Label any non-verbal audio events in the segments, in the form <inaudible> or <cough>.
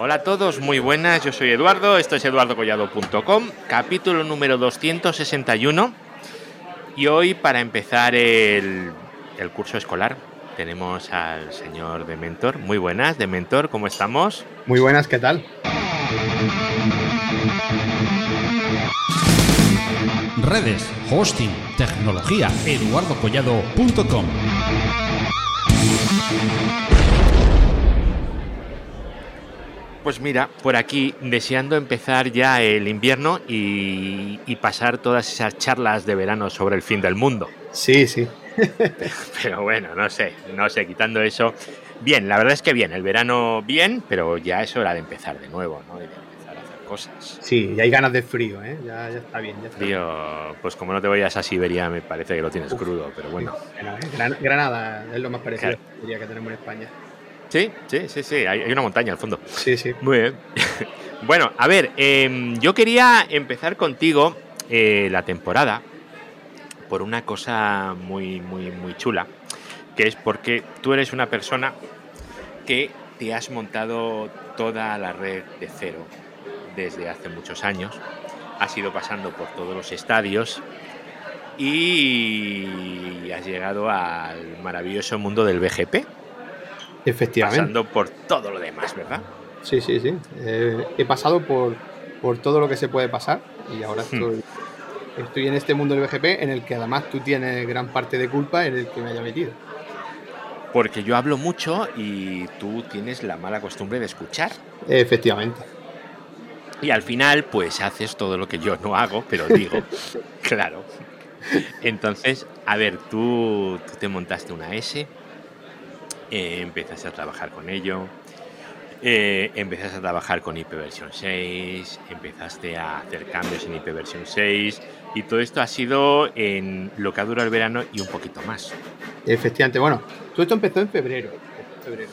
Hola a todos, muy buenas, yo soy Eduardo, esto es eduardocollado.com, capítulo número 261 y hoy para empezar el, el curso escolar tenemos al señor Dementor. Muy buenas, Dementor, ¿cómo estamos? Muy buenas, ¿qué tal? Redes, hosting, tecnología, eduardocollado.com. Pues mira, por aquí deseando empezar ya el invierno y, y pasar todas esas charlas de verano sobre el fin del mundo. Sí, sí. <laughs> Pero bueno, no sé, no sé, quitando eso. Bien, la verdad es que bien, el verano bien, pero ya es hora de empezar de nuevo, ¿no? Y de empezar a hacer cosas. Sí, y hay ganas de frío, ¿eh? Ya, ya está bien. Ya está bien. Tío, pues como no te vayas a Siberia, me parece que lo tienes crudo, pero bueno. ¿eh? Gran- Granada es lo más parecido Claro. que tenemos en España. Sí, sí, sí, sí, hay, una montaña al fondo. Sí, sí. Muy bien. <laughs> Bueno, a ver, em, yo quería empezar contigo eh, la temporada por una cosa muy, muy, muy chula, que es porque tú eres una persona que te has montado toda la red de cero desde hace muchos años, has ido pasando por todos los estadios y has llegado al maravilloso mundo del BGP, Efectivamente. pasando por todo lo demás, ¿verdad? Sí, sí, sí. Eh, he pasado por, por todo lo que se puede pasar y ahora Hmm. estoy, estoy en este mundo del BGP en el que además tú tienes gran parte de culpa en el que me haya metido. Porque yo hablo mucho y tú tienes la mala costumbre de escuchar. Efectivamente. Y al final, pues haces todo lo que yo no hago, pero <laughs> digo, claro. Entonces, a ver, tú, tú te montaste una S, eh, empezaste a trabajar con ello, eh, empezaste a trabajar con IP versión 6, empezaste a hacer cambios en IP versión 6, y todo esto ha sido en lo que ha durado el verano y un poquito más. Efectivamente. Bueno, todo esto empezó en febrero. febrero.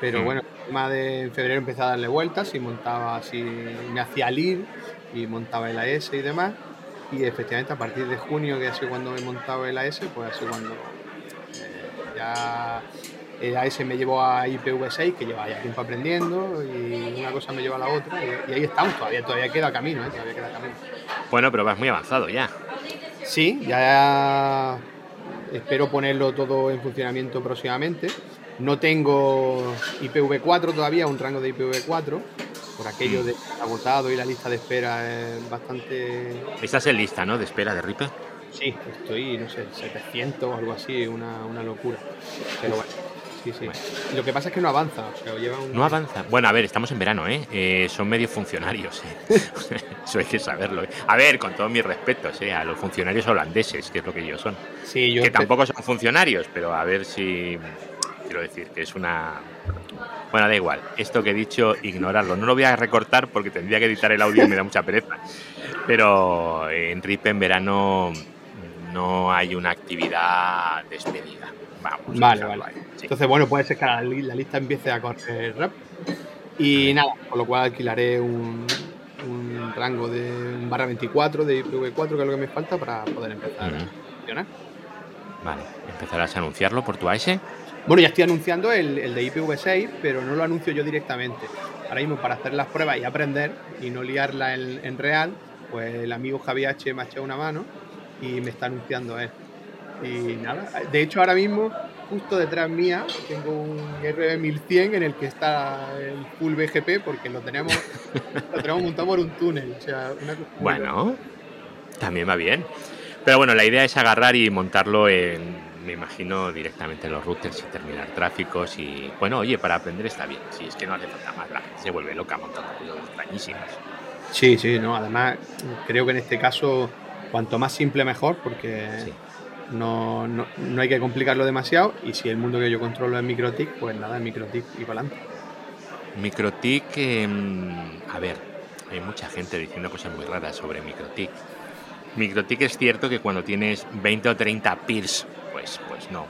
Pero Mm. bueno, el tema de en febrero empecé a darle vueltas y montaba así, me hacía LIR y montaba el AS y demás. Y efectivamente a partir de junio, que ha sido cuando he montado el AS, pues ha sido cuando eh, ya el AS me llevó a IPv6, que lleva ya tiempo aprendiendo, y una cosa me lleva a la otra, y, y ahí estamos, todavía, todavía queda camino, ¿eh? todavía queda camino. Bueno, pero vas muy avanzado ya. Sí, ya espero ponerlo todo en funcionamiento próximamente. No tengo IPv4 todavía, un rango de IPv4, por aquello de agotado y la lista de espera es bastante... Estás en lista, ¿no? De espera de Ripe. Sí, estoy, no sé, 700 o algo así, una, una locura. Pero bueno, sí, sí. Bueno. Lo que pasa es que no avanza, o sea, lleva un... No avanza. Bueno, a ver, estamos en verano, ¿eh? Eh, son medio funcionarios, ¿eh? <laughs> Eso hay que saberlo. ¿eh? A ver, con todos mis respetos, ¿eh? A los funcionarios holandeses, que es lo que ellos son. Sí, yo que tampoco son funcionarios, pero a ver si... Quiero decir que es una... Bueno, da igual. Esto que he dicho, ignorarlo. No lo voy a recortar porque tendría que editar el audio y me da mucha pereza. Pero en RIP en verano no hay una actividad despedida. Vamos. Vale, vale. ahí, sí. Entonces, bueno, puede ser que la, li- la lista empiece a correr rap. Y nada, con lo cual alquilaré un, un rango de un barra 24 de IPv4, que es lo que me falta para poder empezar Ujú. a funcionar. Vale, empezarás a anunciarlo por tu AS. Bueno, ya estoy anunciando el, el de IPv6, pero no lo anuncio yo directamente. Ahora mismo, para hacer las pruebas y aprender y no liarla en, en real, pues el amigo Javi H me ha echado una mano y me está anunciando él. Y nada, de hecho ahora mismo, justo detrás mía, tengo un RB1100 en el que está el full BGP porque lo tenemos, lo tenemos montado por un túnel. O sea, una. Bueno, también va bien. Pero bueno, la idea es agarrar y montarlo en, me imagino, directamente en los routers y terminar tráficos. Y bueno, oye, para aprender está bien. Si es que no hace falta más, la gente se vuelve loca montando cosas extrañísimas. Sí, sí, no. Además, creo que en este caso, cuanto más simple mejor, porque Sí. No, no, no hay que complicarlo demasiado. Y si el mundo que yo controlo es MikroTik, pues nada, es MikroTik y para adelante. MikroTik, em, a ver, hay mucha gente diciendo cosas muy raras sobre MikroTik. MikroTik es cierto que cuando tienes 20 o 30 peers, pues, pues no.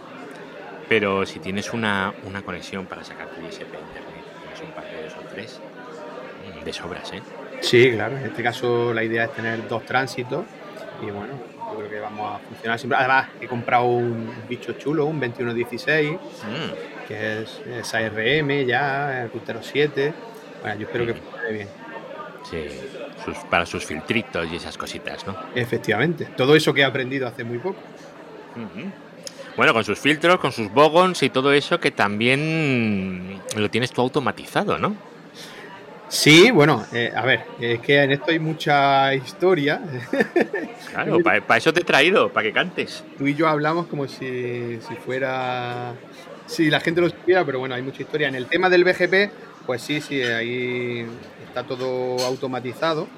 Pero si tienes una, una conexión para sacar tu ISP internet, tienes un par de dos o tres, mm, de sobras, ¿eh? Sí, claro. En este caso, la idea es tener dos tránsitos. Y bueno, yo creo que vamos a funcionar siempre. Además, he comprado un bicho chulo, un 2116. Mm, que es, es ARM ya, el Rutero 7, Bueno, yo espero que funcione bien. Sí, sus- para sus filtritos y esas cositas, ¿no? Efectivamente. Todo eso que he aprendido hace muy poco. Bueno, con sus filtros, con sus bogons y todo eso que también lo tienes tú automatizado, ¿no? Sí, bueno, eh, a ver, es que en esto hay mucha historia. <laughs> Claro, para eso te he traído, para que cantes. Tú y yo hablamos como si, si fuera. Si la gente lo supiera, pero bueno, hay mucha historia. En el tema del BGP, pues sí, sí, ahí está todo automatizado.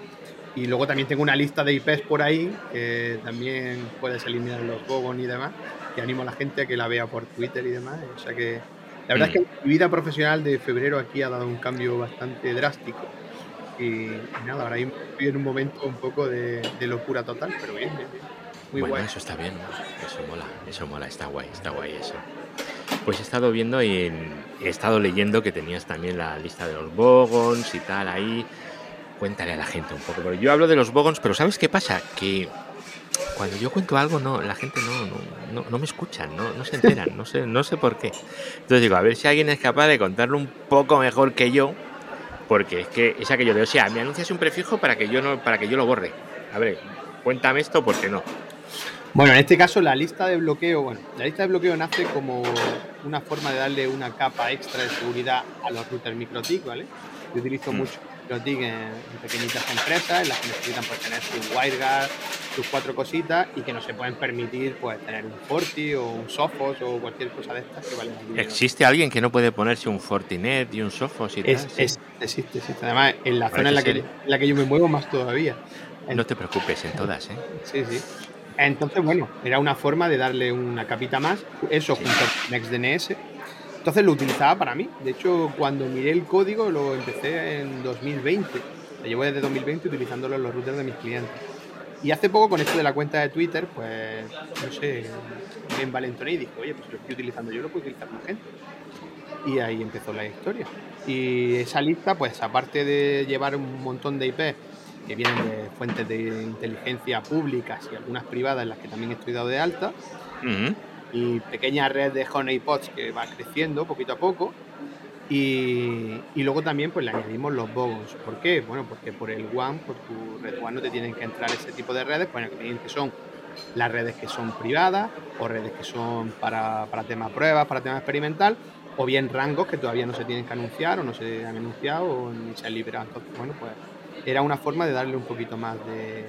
Y luego también tengo una lista de IPs por ahí, que también puedes eliminar los bogons y demás. Y animo a la gente a que la vea por Twitter y demás. O sea que la verdad es que mi vida profesional de febrero aquí ha dado un cambio bastante drástico. Y, nada, ahora estoy en un momento un poco de, de locura total, pero bien, bien, bien. Muy bueno, guay. eso está bien, eso mola, eso mola, está guay, está guay eso. Pues he estado viendo y he estado leyendo que tenías también la lista de los bogons y tal ahí. Cuéntale a la gente un poco. Pero yo hablo de los bogons, pero ¿sabes qué pasa? Que cuando yo cuento algo, no, la gente no, no, no, no me escuchan, no, no se enteran, no sé, no sé por qué. Entonces digo, a ver si alguien es capaz de contarlo un poco mejor que yo, porque es que es aquello de, o sea, me anuncias un prefijo para que yo no, para que yo lo borre. A ver, cuéntame esto porque no. Bueno, en este caso la lista de bloqueo, bueno, la lista de bloqueo nace como una forma de darle una capa extra de seguridad a los routers MikroTik, ¿vale? Yo utilizo Mm. mucho MikroTik en, en pequeñitas empresas, en las que necesitan pues, tener su WireGuard, sus cuatro cositas y que no se pueden permitir pues tener un Forti o un Sophos o cualquier cosa de estas que valen dinero. ¿Existe alguien que no puede ponerse un Fortinet y un Sophos y tal? Es, Sí. es- existe, existe. Además, en la Parece zona en la, que, en la que yo me muevo más todavía. No te preocupes en todas, ¿eh? Sí, sí. Entonces, bueno, era una forma de darle una capita más, eso junto con NextDNS. Entonces lo utilizaba para mí. De hecho, cuando miré el código lo empecé en 2020. Lo llevo desde 2020 utilizándolo en los routers de mis clientes. Y hace poco con esto de la cuenta de Twitter, pues, no sé, me envalentoné y dije, oye, pues lo estoy utilizando yo, lo puedo utilizar más gente. Y ahí empezó la historia. Y esa lista, pues aparte de llevar un montón de IP que vienen de fuentes de inteligencia públicas y algunas privadas en las que también estoy dado de alta, Ujú. Y pequeña red de honeypots que va creciendo poquito a poco. Y, y luego también pues le añadimos los bogons. ¿Por qué? Bueno, porque por el WAN, por tu red WAN no te tienen que entrar ese tipo de redes, bueno, que son las redes que son privadas o redes que son para, para temas pruebas, para tema experimental, o bien rangos que todavía no se tienen que anunciar o no se han anunciado o ni se han liberado. Entonces, bueno, pues era una forma de darle un poquito más de,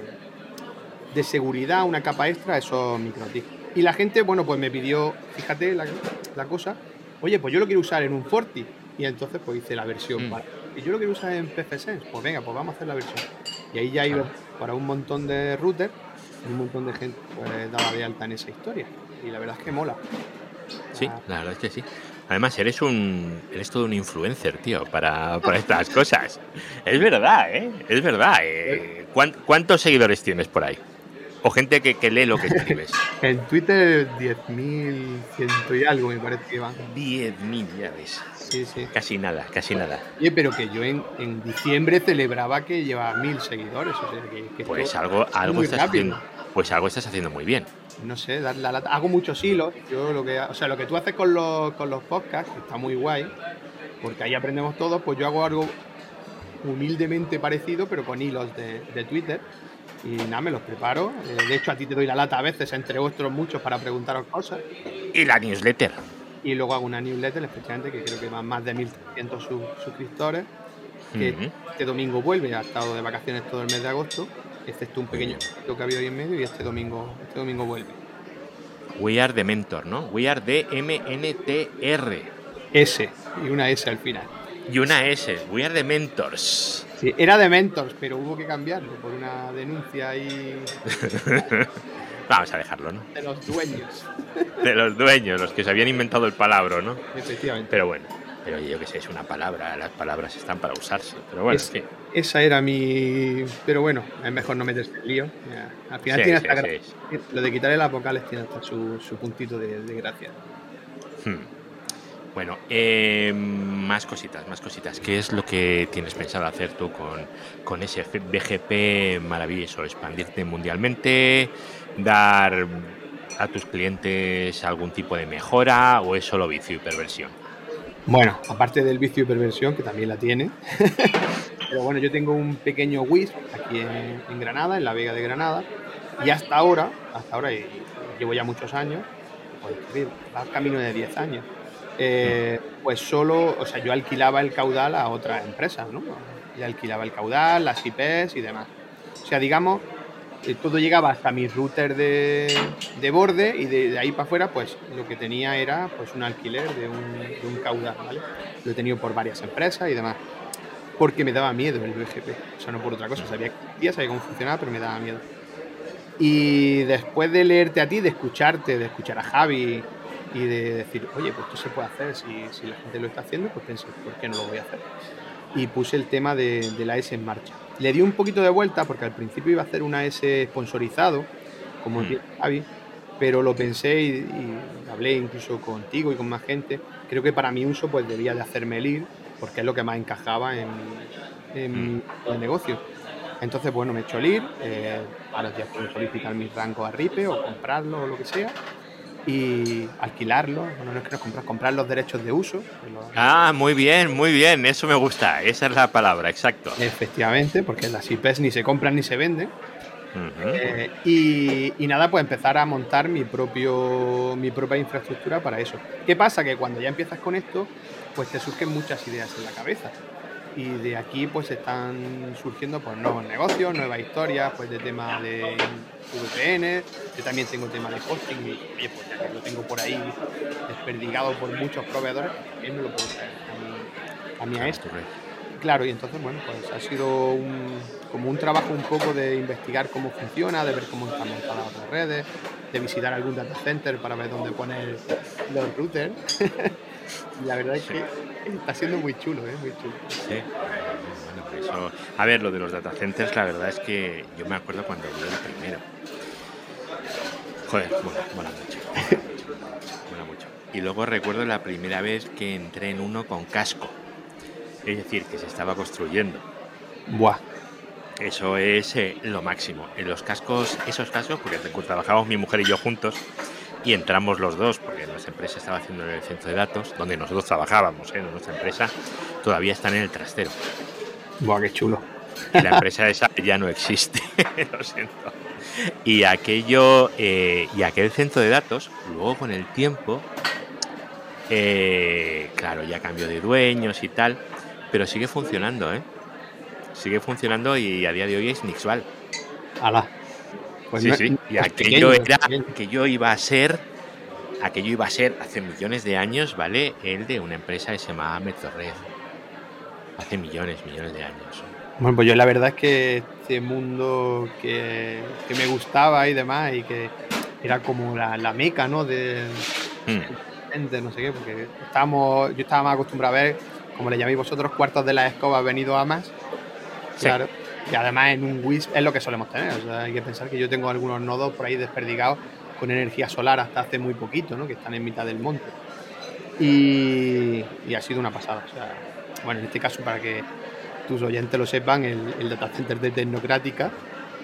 de seguridad, una capa extra a esos microtics. Y la gente, bueno, pues me pidió, fíjate la, la cosa, oye, pues yo lo quiero usar en un Forti. Y entonces pues hice la versión Mm. para. Y yo lo quiero usar en PFSense. Pues venga, pues vamos a hacer la versión. Y ahí ya iba Claro. para un montón de routers, y un montón de gente pues daba de alta en esa historia. Y la verdad es que mola. Sí, Ah, la verdad es que sí. Además, eres un. Eres todo un influencer, tío, para, para estas cosas. Es verdad, ¿eh? Es verdad. eh. <laughs> ¿Cuán- ¿Cuántos seguidores tienes por ahí? O gente que, que lee lo que escribes. <laughs> En Twitter 10.000, ciento y algo me parece que van. 10.000, ya ves. Sí, sí. Casi nada, casi nada. Oye, pero que yo en, en diciembre celebraba que llevaba mil seguidores. O sea, que, que Pues esto algo, algo estás rápido. haciendo. Pues algo estás haciendo muy bien. no sé, dar la lata. Hago muchos hilos. Yo lo que, o sea, lo que tú haces con los, con los podcasts, que está muy guay, porque ahí aprendemos todos, pues yo hago algo humildemente parecido, pero con hilos de, de Twitter. Y nada, me los preparo. Eh, de hecho, a ti te doy la lata a veces, entre otros muchos, para preguntaros cosas. Y la newsletter. Y luego hago una newsletter, especialmente, que creo que van más de 1.300 sus- suscriptores. Que Ujú. este domingo vuelve, ha estado de vacaciones todo el mes de agosto, excepto un pequeño lo que ha habido ahí en medio, y este domingo, este domingo vuelve. We are the mentor, ¿no? We are the MNTR. S, y una S al final. Y una S. We are the mentors. Sí, era de Mentors, pero hubo que cambiarlo por una denuncia ahí <laughs> Vamos a dejarlo, ¿no? de los dueños. De los dueños, los que se habían inventado el palabra, ¿no? Efectivamente. Pero bueno, pero yo que sé, es una palabra, las palabras están para usarse. Pero bueno, Es- fin. Esa era mi. Pero bueno, es mejor no meterse en lío. Ya, Al final Sí, tiene sí, hasta Lo de quitarle las vocales tiene hasta su, su puntito de, de gracia. Hmm. Bueno, eh, más cositas, más cositas. ¿Qué es lo que tienes pensado hacer tú con, con ese BGP maravilloso? ¿Expandirte mundialmente? ¿Dar a tus clientes algún tipo de mejora? ¿O es solo vicio y perversión? Bueno, aparte del vicio y perversión, que también la tiene. <laughs> Pero bueno, yo tengo un pequeño Wisp aquí en, Granada, en la Vega de Granada. Y hasta ahora, hasta ahora, y llevo ya muchos años, pues va camino de 10 años. Eh, pues solo, o sea, yo alquilaba el caudal a otras empresas, ¿no? Y alquilaba el caudal, las IPs y demás. O sea, digamos, eh, todo llegaba hasta mi router de, borde y de, ahí para afuera, pues lo que tenía era pues un alquiler de un, caudal, ¿vale? Lo he tenido por varias empresas y demás. Porque me daba miedo el BGP. O sea, no por otra cosa. Sabía que sabía cómo funcionaba, pero me daba miedo. Y después de leerte a ti, de escucharte, de escuchar a Javi y de decir, oye, pues esto se puede hacer, si, si la gente lo está haciendo, pues pensé, ¿por qué no lo voy a hacer? Y puse el tema de, de la S en marcha. Le di un poquito de vuelta porque al principio iba a hacer una S sponsorizado, como mm. Javi, pero lo pensé y, hablé incluso contigo y con más gente. Creo que para mi uso pues debía de hacerme el ir porque es lo que más encajaba en, en mm. mi negocio. Entonces, bueno, me he hecho el ir, eh, ahora ya puedo solicitar mi rango a RIPE o comprarlo o lo que sea y alquilarlo, bueno, no es que no comprar, comprar los derechos de uso. Ah, muy bien, muy bien, eso me gusta, esa es la palabra, exacto. Efectivamente, porque las IPs ni se compran ni se venden. Eh, y, nada, pues empezar a montar mi, propio, mi propia infraestructura para eso. ¿Qué pasa? Que cuando ya empiezas con esto, pues te surgen muchas ideas en la cabeza. Y de aquí pues están surgiendo pues nuevos negocios, nuevas historias, pues de tema de VPN, yo también tengo tema de hosting y oye, pues ya que lo tengo por ahí desperdigado por muchos proveedores, también me lo puedo traer a mí, a, esto. Claro, y entonces, bueno, pues ha sido un, como un trabajo un poco de investigar cómo funciona, de ver cómo están montadas otras redes, de visitar algún data center para ver dónde poner los routers. <laughs> la verdad es que está siendo muy chulo, ¿eh? Muy chulo. Sí. Bueno, A ver, lo de los data centers, la verdad es que yo me acuerdo cuando vi el primero Joder, bueno, mola mucho. <laughs> Mola mucho. Y luego recuerdo la primera vez que entré en uno con casco. Es decir, que se estaba construyendo. Buah. Eso es eh, lo máximo. En los cascos, esos cascos, porque trabajamos mi mujer y yo juntos, y entramos los dos, porque nuestra empresa estaba haciendo en el centro de datos, donde nosotros trabajábamos, ¿eh? nuestra empresa, todavía están en el trastero. Buah, qué chulo. Y la empresa <laughs> esa ya no existe, <laughs> lo siento. Y aquello, eh, y aquel centro de datos, luego con el tiempo, eh, claro, ya cambió de dueños y tal, pero sigue funcionando, ¿eh? Sigue funcionando y a día de hoy es Nixval. ¡Hala! Pues sí, sí. Y aquello era, aquello iba a ser, aquello iba a ser hace millones de años, ¿vale? El de una empresa que se llamaba Metrored. Hace millones, millones de años. Bueno, pues yo la verdad es que este mundo que, me gustaba y demás, y que era como la, meca, ¿no? De, gente, hmm. no sé qué, porque estábamos, yo estaba más acostumbrado a ver, como le llaméis vosotros, cuartos de la escoba venido a más. Claro. Y además en un WISP es lo que solemos tener. O sea, hay que pensar que yo tengo algunos nodos por ahí desperdigados con energía solar hasta hace muy poquito, ¿no? Que están en mitad del monte. Y, y ha sido una pasada. O sea, bueno, en este caso, para que tus oyentes lo sepan, el, el data center de Tecnocrática,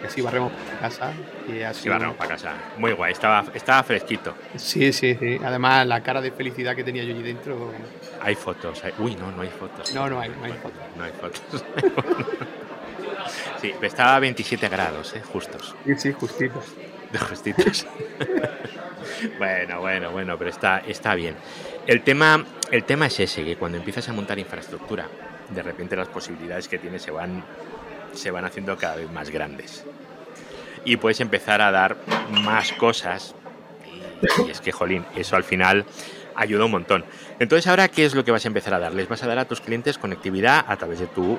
que así barremos para casa. Y así sí, barremos para casa. Muy guay, estaba, estaba fresquito. Sí, sí, sí. Además, la cara de felicidad que tenía yo allí dentro. Hay fotos. Uy, no, no hay fotos. No, no hay, no hay fotos. No hay fotos. <laughs> sí, estaba a 27 grados, ¿eh? justos. Sí, sí, justitos. De justitos. <laughs> bueno, bueno, bueno, pero está, está bien. El tema, el tema es ese, que cuando empiezas a montar infraestructura, de repente las posibilidades que tienes se van, se van haciendo cada vez más grandes. Y puedes empezar a dar más cosas. Y, es que, jolín, eso al final ayuda un montón. Entonces, ahora, ¿qué es lo que vas a empezar a dar? Les vas a dar a tus clientes conectividad a través de tu,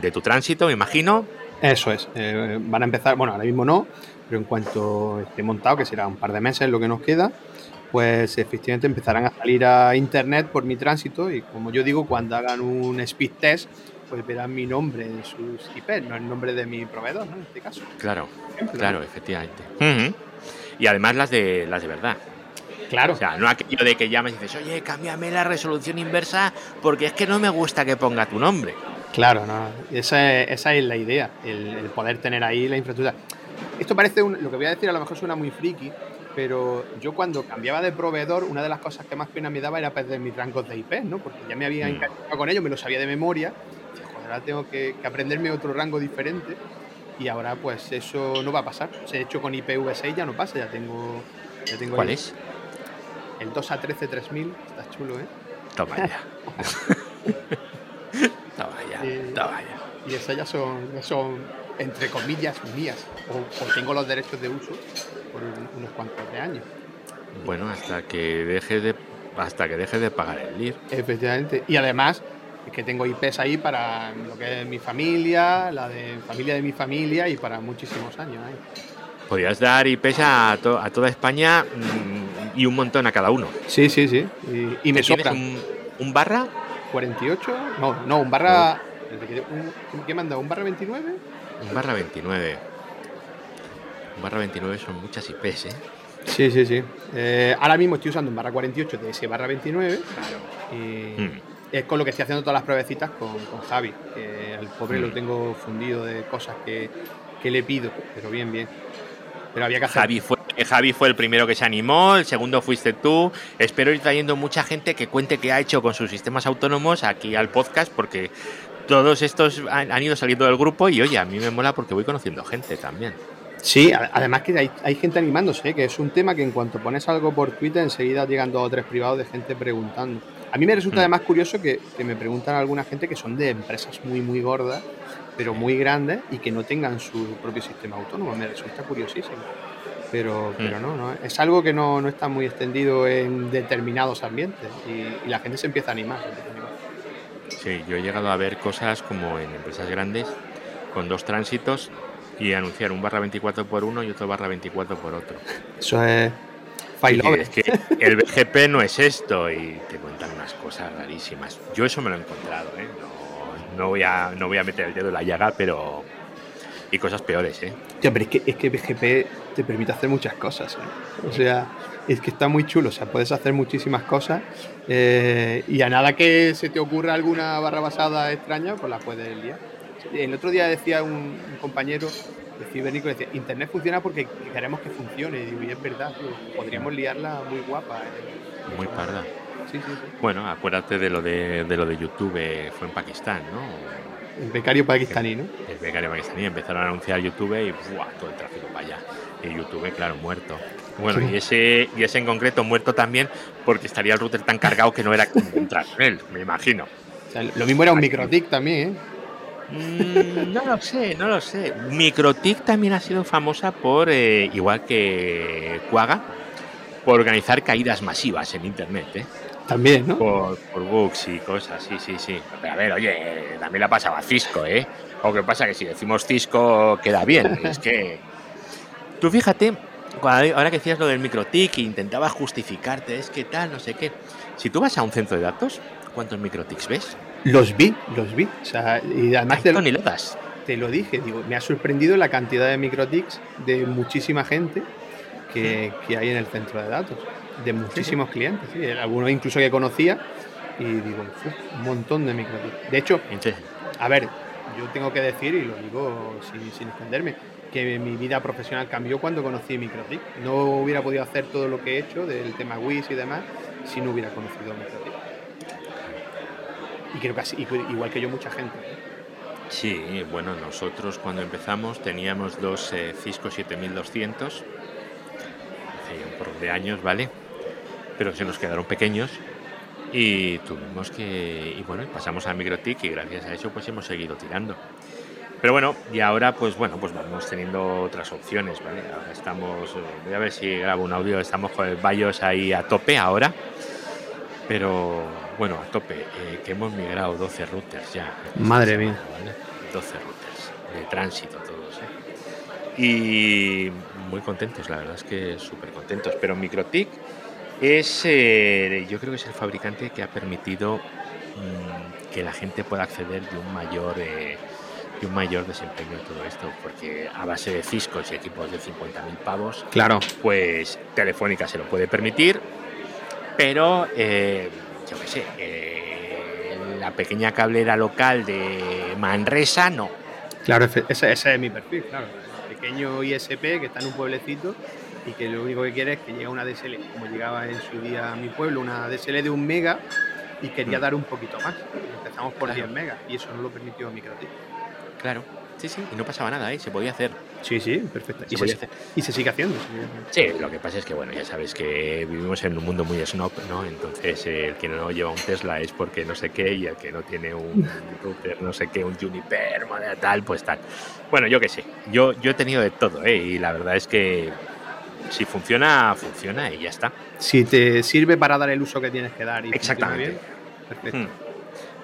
de tu tránsito, me imagino. Eso es. Eh, van a empezar, bueno, ahora mismo no, pero en cuanto esté montado, que será un par de meses lo que nos queda, pues efectivamente empezarán a salir a internet por mi tránsito y como yo digo, cuando hagan un speed test, pues verán mi nombre en sus IP, no el nombre de mi proveedor, ¿no? En este caso. Claro, claro, efectivamente. Y además las de las de verdad. Claro. O sea, no aquello de que llamas y dices, oye, cámbiame la resolución inversa porque es que no me gusta que ponga tu nombre. Claro, no. Esa, es, esa es la idea, el, poder tener ahí la infraestructura. Esto parece, un, lo que voy a decir a lo mejor suena muy friki, pero yo cuando cambiaba de proveedor, una de las cosas que más pena me daba era perder mis rangos de IP, ¿no? Porque ya me había Mm. encariñado con ellos, me lo sabía de memoria. Dije, Joder, ahora tengo que, que aprenderme otro rango diferente. Y ahora, pues eso no va a pasar. O sea, de hecho, con IPv6 ya no pasa, ya tengo. Ya tengo ¿Cuál el- es? El 2 a 13 3000. Está chulo, ¿eh? Toma ya. Toma ya, Eh, toma ya. Y esas ya son, ya son entre comillas, mías. O, o tengo los derechos de uso por un- unos cuantos de años. Bueno, hasta que deje de hasta que deje de pagar el LIR. Efectivamente. Y además, es que tengo IPs ahí para lo que es mi familia, la de familia de mi familia y para muchísimos años. ¿eh? Podrías dar IPs a, to- a toda España mm, y un montón a cada uno. Sí, sí, sí. Y, y me ¿Tienes sobran. un, un barra? 48. No, no, un barra. un- ¿Qué manda? ¿Un barra 29? Un barra 29. Un barra 29 son muchas IPs, ¿eh? Sí, sí, sí. Eh, ahora mismo estoy usando un barra 48 de ese barra 29. Y Mm. es con lo que estoy haciendo todas las pruebecitas con, con Javi. Que al pobre Mm. lo tengo fundido de cosas que, que le pido. Pero bien, bien. Pero había que hacer. Javi fue, Javi fue el primero que se animó, el segundo fuiste tú. Espero ir trayendo mucha gente que cuente qué ha hecho con sus sistemas autónomos aquí al podcast, porque todos estos han, han ido saliendo del grupo y oye, a mí me mola porque voy conociendo gente también. Sí, a- además que hay, hay gente animándose, ¿eh? que es un tema que en cuanto pones algo por Twitter enseguida llegan dos o tres privados de gente preguntando. A mí me resulta Mm. además curioso que, que me preguntan alguna gente que son de empresas muy, muy gordas, pero muy grandes y que no tengan su propio sistema autónomo. Me resulta curiosísimo. Pero, pero no, no, es algo que no, no está muy extendido en determinados ambientes y, y la gente se empieza a animar. se empieza a animar. Sí, yo he llegado a ver cosas como en empresas grandes con dos tránsitos y anunciar un barra 24 por uno y otro barra 24 por otro. Eso es Y failover. es que el BGP no es esto y te cuentan unas cosas rarísimas. Yo eso me lo he encontrado, ¿eh? No, no voy, a, no voy a meter el dedo en la llaga, pero... Y cosas peores, ¿eh? Tío, pero es que, es que BGP te permite hacer muchas cosas. ¿eh? O sea, es que está muy chulo. O sea, puedes hacer muchísimas cosas eh, y a nada que se te ocurra alguna barra basada extraña, pues la puedes liar. El otro día decía un, un compañero de Cibernico, decía, Internet funciona porque queremos que funcione. Y digo, y es verdad, tío, podríamos liarla muy guapa. ¿eh? Muy parda. Sí, sí, sí. Bueno, acuérdate de lo de, de lo de YouTube, eh, fue en Pakistán, ¿no? El becario pakistaní, ¿no? El becario pakistaní empezaron a anunciar YouTube y ¡buah! todo el tráfico para allá. Y YouTube, claro, muerto. Bueno, Sí. y ese, y ese en concreto muerto también porque estaría el router tan cargado que no era como entrar en él, me imagino. O sea, lo mismo era un microtic también, ¿eh? Mm, no lo sé, no lo sé. Microtik también ha sido famosa por, eh, igual que Quagga, por organizar caídas masivas en Internet, ¿eh? También, ¿no? Por, por bugs y cosas, sí, sí, sí. Pero a ver, oye, también la pasaba Cisco, ¿eh? O que pasa que si decimos Cisco queda bien. es que. Tú fíjate, cuando- ahora que decías lo del microtic e intentabas justificarte, es que tal, no sé qué. Si tú vas a un centro de datos, ¿cuántos microtics ves? Los vi, los vi. O sea, y además te lo, toneladas. te lo dije, digo, me ha sorprendido la cantidad de microtics de muchísima gente que, que hay en el centro de datos. De muchísimos clientes, sí, algunos incluso que conocía. Y digo, "Uf, un montón de microtics. De hecho, a ver, yo tengo que decir, y lo digo sin, sin esconderme, que mi vida profesional cambió cuando conocí Microtik. No hubiera podido hacer todo lo que he hecho del tema WIS y demás si no hubiera conocido Microtik. Y creo que así, igual que yo, mucha gente. ¿eh? Sí, bueno, nosotros cuando empezamos teníamos dos eh, Cisco 7200, hace un par de años, ¿vale? Pero se nos quedaron pequeños y tuvimos que, y bueno, pasamos a MicroTik y gracias a eso pues hemos seguido tirando. Pero bueno, y ahora pues bueno, pues vamos teniendo otras opciones, ¿vale? Ahora estamos, eh, voy a ver si grabo un audio, estamos con el BIOS ahí a tope ahora, pero bueno, a tope, eh, que hemos migrado 12 routers ya. Madre mía. ¿vale? 12 routers de tránsito todos. ¿eh? Y muy contentos, la verdad es que súper contentos. Pero MikroTik es, eh, yo creo que es el fabricante que ha permitido mm, que la gente pueda acceder de un mayor... un mayor desempeño en todo esto, porque a base de Ciscos y equipos de 50.000 pavos, Claro. pues Telefónica se lo puede permitir, pero eh, yo qué sé, eh, la pequeña cablera local de Manresa no. Claro, ese, ese es mi perfil, claro. Pequeño ISP que está en un pueblecito y que lo único que quiere es que llegue una DSL, como llegaba en su día a mi pueblo, una DSL de un mega y quería Mm. dar un poquito más. Empezamos por Claro. 10 megas y eso no lo permitió MikroTik. Claro. Sí, sí. Y no pasaba nada, ¿eh? Se podía hacer. Sí, sí, perfecto. Se Y se, hacer. y se sigue haciendo. Sí, lo que pasa es que, bueno, ya sabes que vivimos en un mundo muy snob, ¿no? Entonces, eh, el que no lleva un Tesla es porque no sé qué, y el que no tiene un router, no sé qué, un Juniper, madre tal, pues tal. Bueno, yo qué sé. Yo, yo he tenido de todo, ¿eh? Y la verdad es que si funciona, funciona y ya está. Si te sirve para dar el uso que tienes que dar y Exactamente. bien, perfecto. Hmm.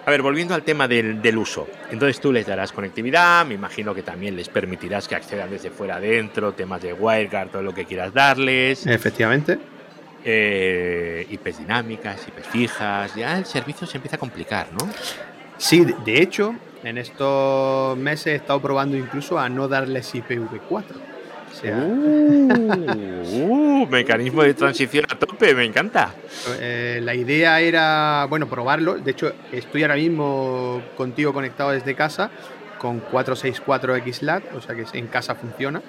A ver, volviendo al tema del, del uso. Entonces tú les darás conectividad, me imagino que también les permitirás que accedan desde fuera adentro, temas de WireGuard, todo lo que quieras darles. Efectivamente. eh, IPs dinámicas, IPs fijas, ya el servicio se empieza a complicar, ¿no? Sí, de- de hecho, en estos meses he estado probando incluso a no darles IPv4. Sea, Uh, mecanismo de transición a tope, me encanta. eh, la idea era, bueno, probarlo. De hecho, estoy ahora mismo contigo conectado desde casa con 464 XLAT, o sea que en casa funciona.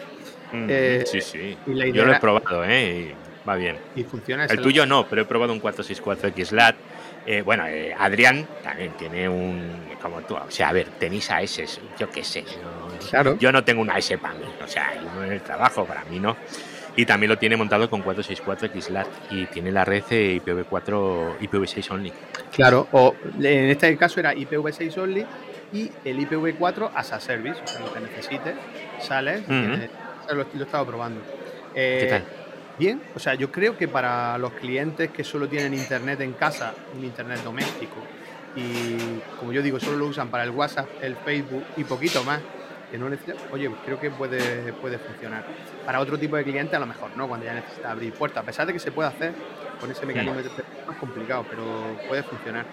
Mm, Eh, sí, sí. y la Yo lo he probado, ¿eh? Y va bien. Y funciona. El tuyo no, pero he probado un 464 XLAT. Eh, bueno, eh, Adrián también tiene un. Como tú, o sea, a ver, tenéis AS, yo qué sé. no- Claro. Yo no tengo una S para mí, o sea, uno en el trabajo, para mí no. Y también lo tiene montado con 464 XLAT y tiene la red eh, IPv4, IPv6 only. Claro, o en este caso era IPv6 only y el IPv4 as a service, o sea, lo que necesites, sales, Ujú. tienes- lo, lo he estado probando. Eh, ¿Qué tal? Bien, o sea, yo creo que para los clientes que solo tienen internet en casa, un internet doméstico, y como yo digo, solo lo usan para el WhatsApp, el Facebook y poquito más, que no necesitan, oye, creo que puede, puede funcionar. Para otro tipo de cliente a lo mejor, ¿no? Cuando ya necesita abrir puertas, a pesar de que se puede hacer con ese mecanismo de es más complicado, pero puede funcionar.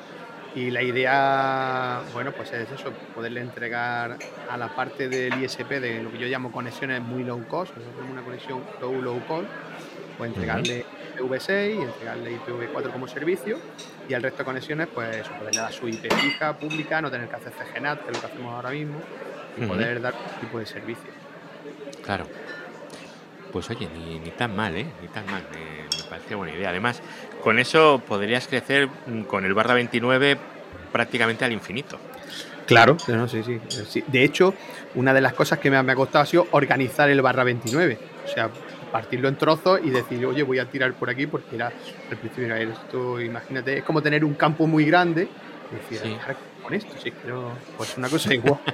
Y la idea, bueno, pues es eso, poderle entregar a la parte del ISP de lo que yo llamo conexiones muy low cost, como una conexión low low cost, pues entregarle IPv6 y entregarle IPv4 como servicio y al resto de conexiones, pues eso, poderle dar su IP fija, pública, no tener que hacer CGNAT, que es lo que hacemos ahora mismo, y poder dar un tipo de servicio. Claro. Pues oye, ni, ni tan mal, ¿eh? Ni tan mal. Me, me parece buena idea. Además, con eso podrías crecer mm, con el barra 29 prácticamente al infinito. Claro, sí, no, sí, sí, sí. De hecho, una de las cosas que me, me ha costado ha sido organizar el barra 29. O sea, partirlo en trozos y decir, oye, voy a tirar por aquí porque era al principio era esto, imagínate, es como tener un campo muy grande y decir, Sí. "Ahora, con esto, sí, pero pues una cosa igual. <laughs>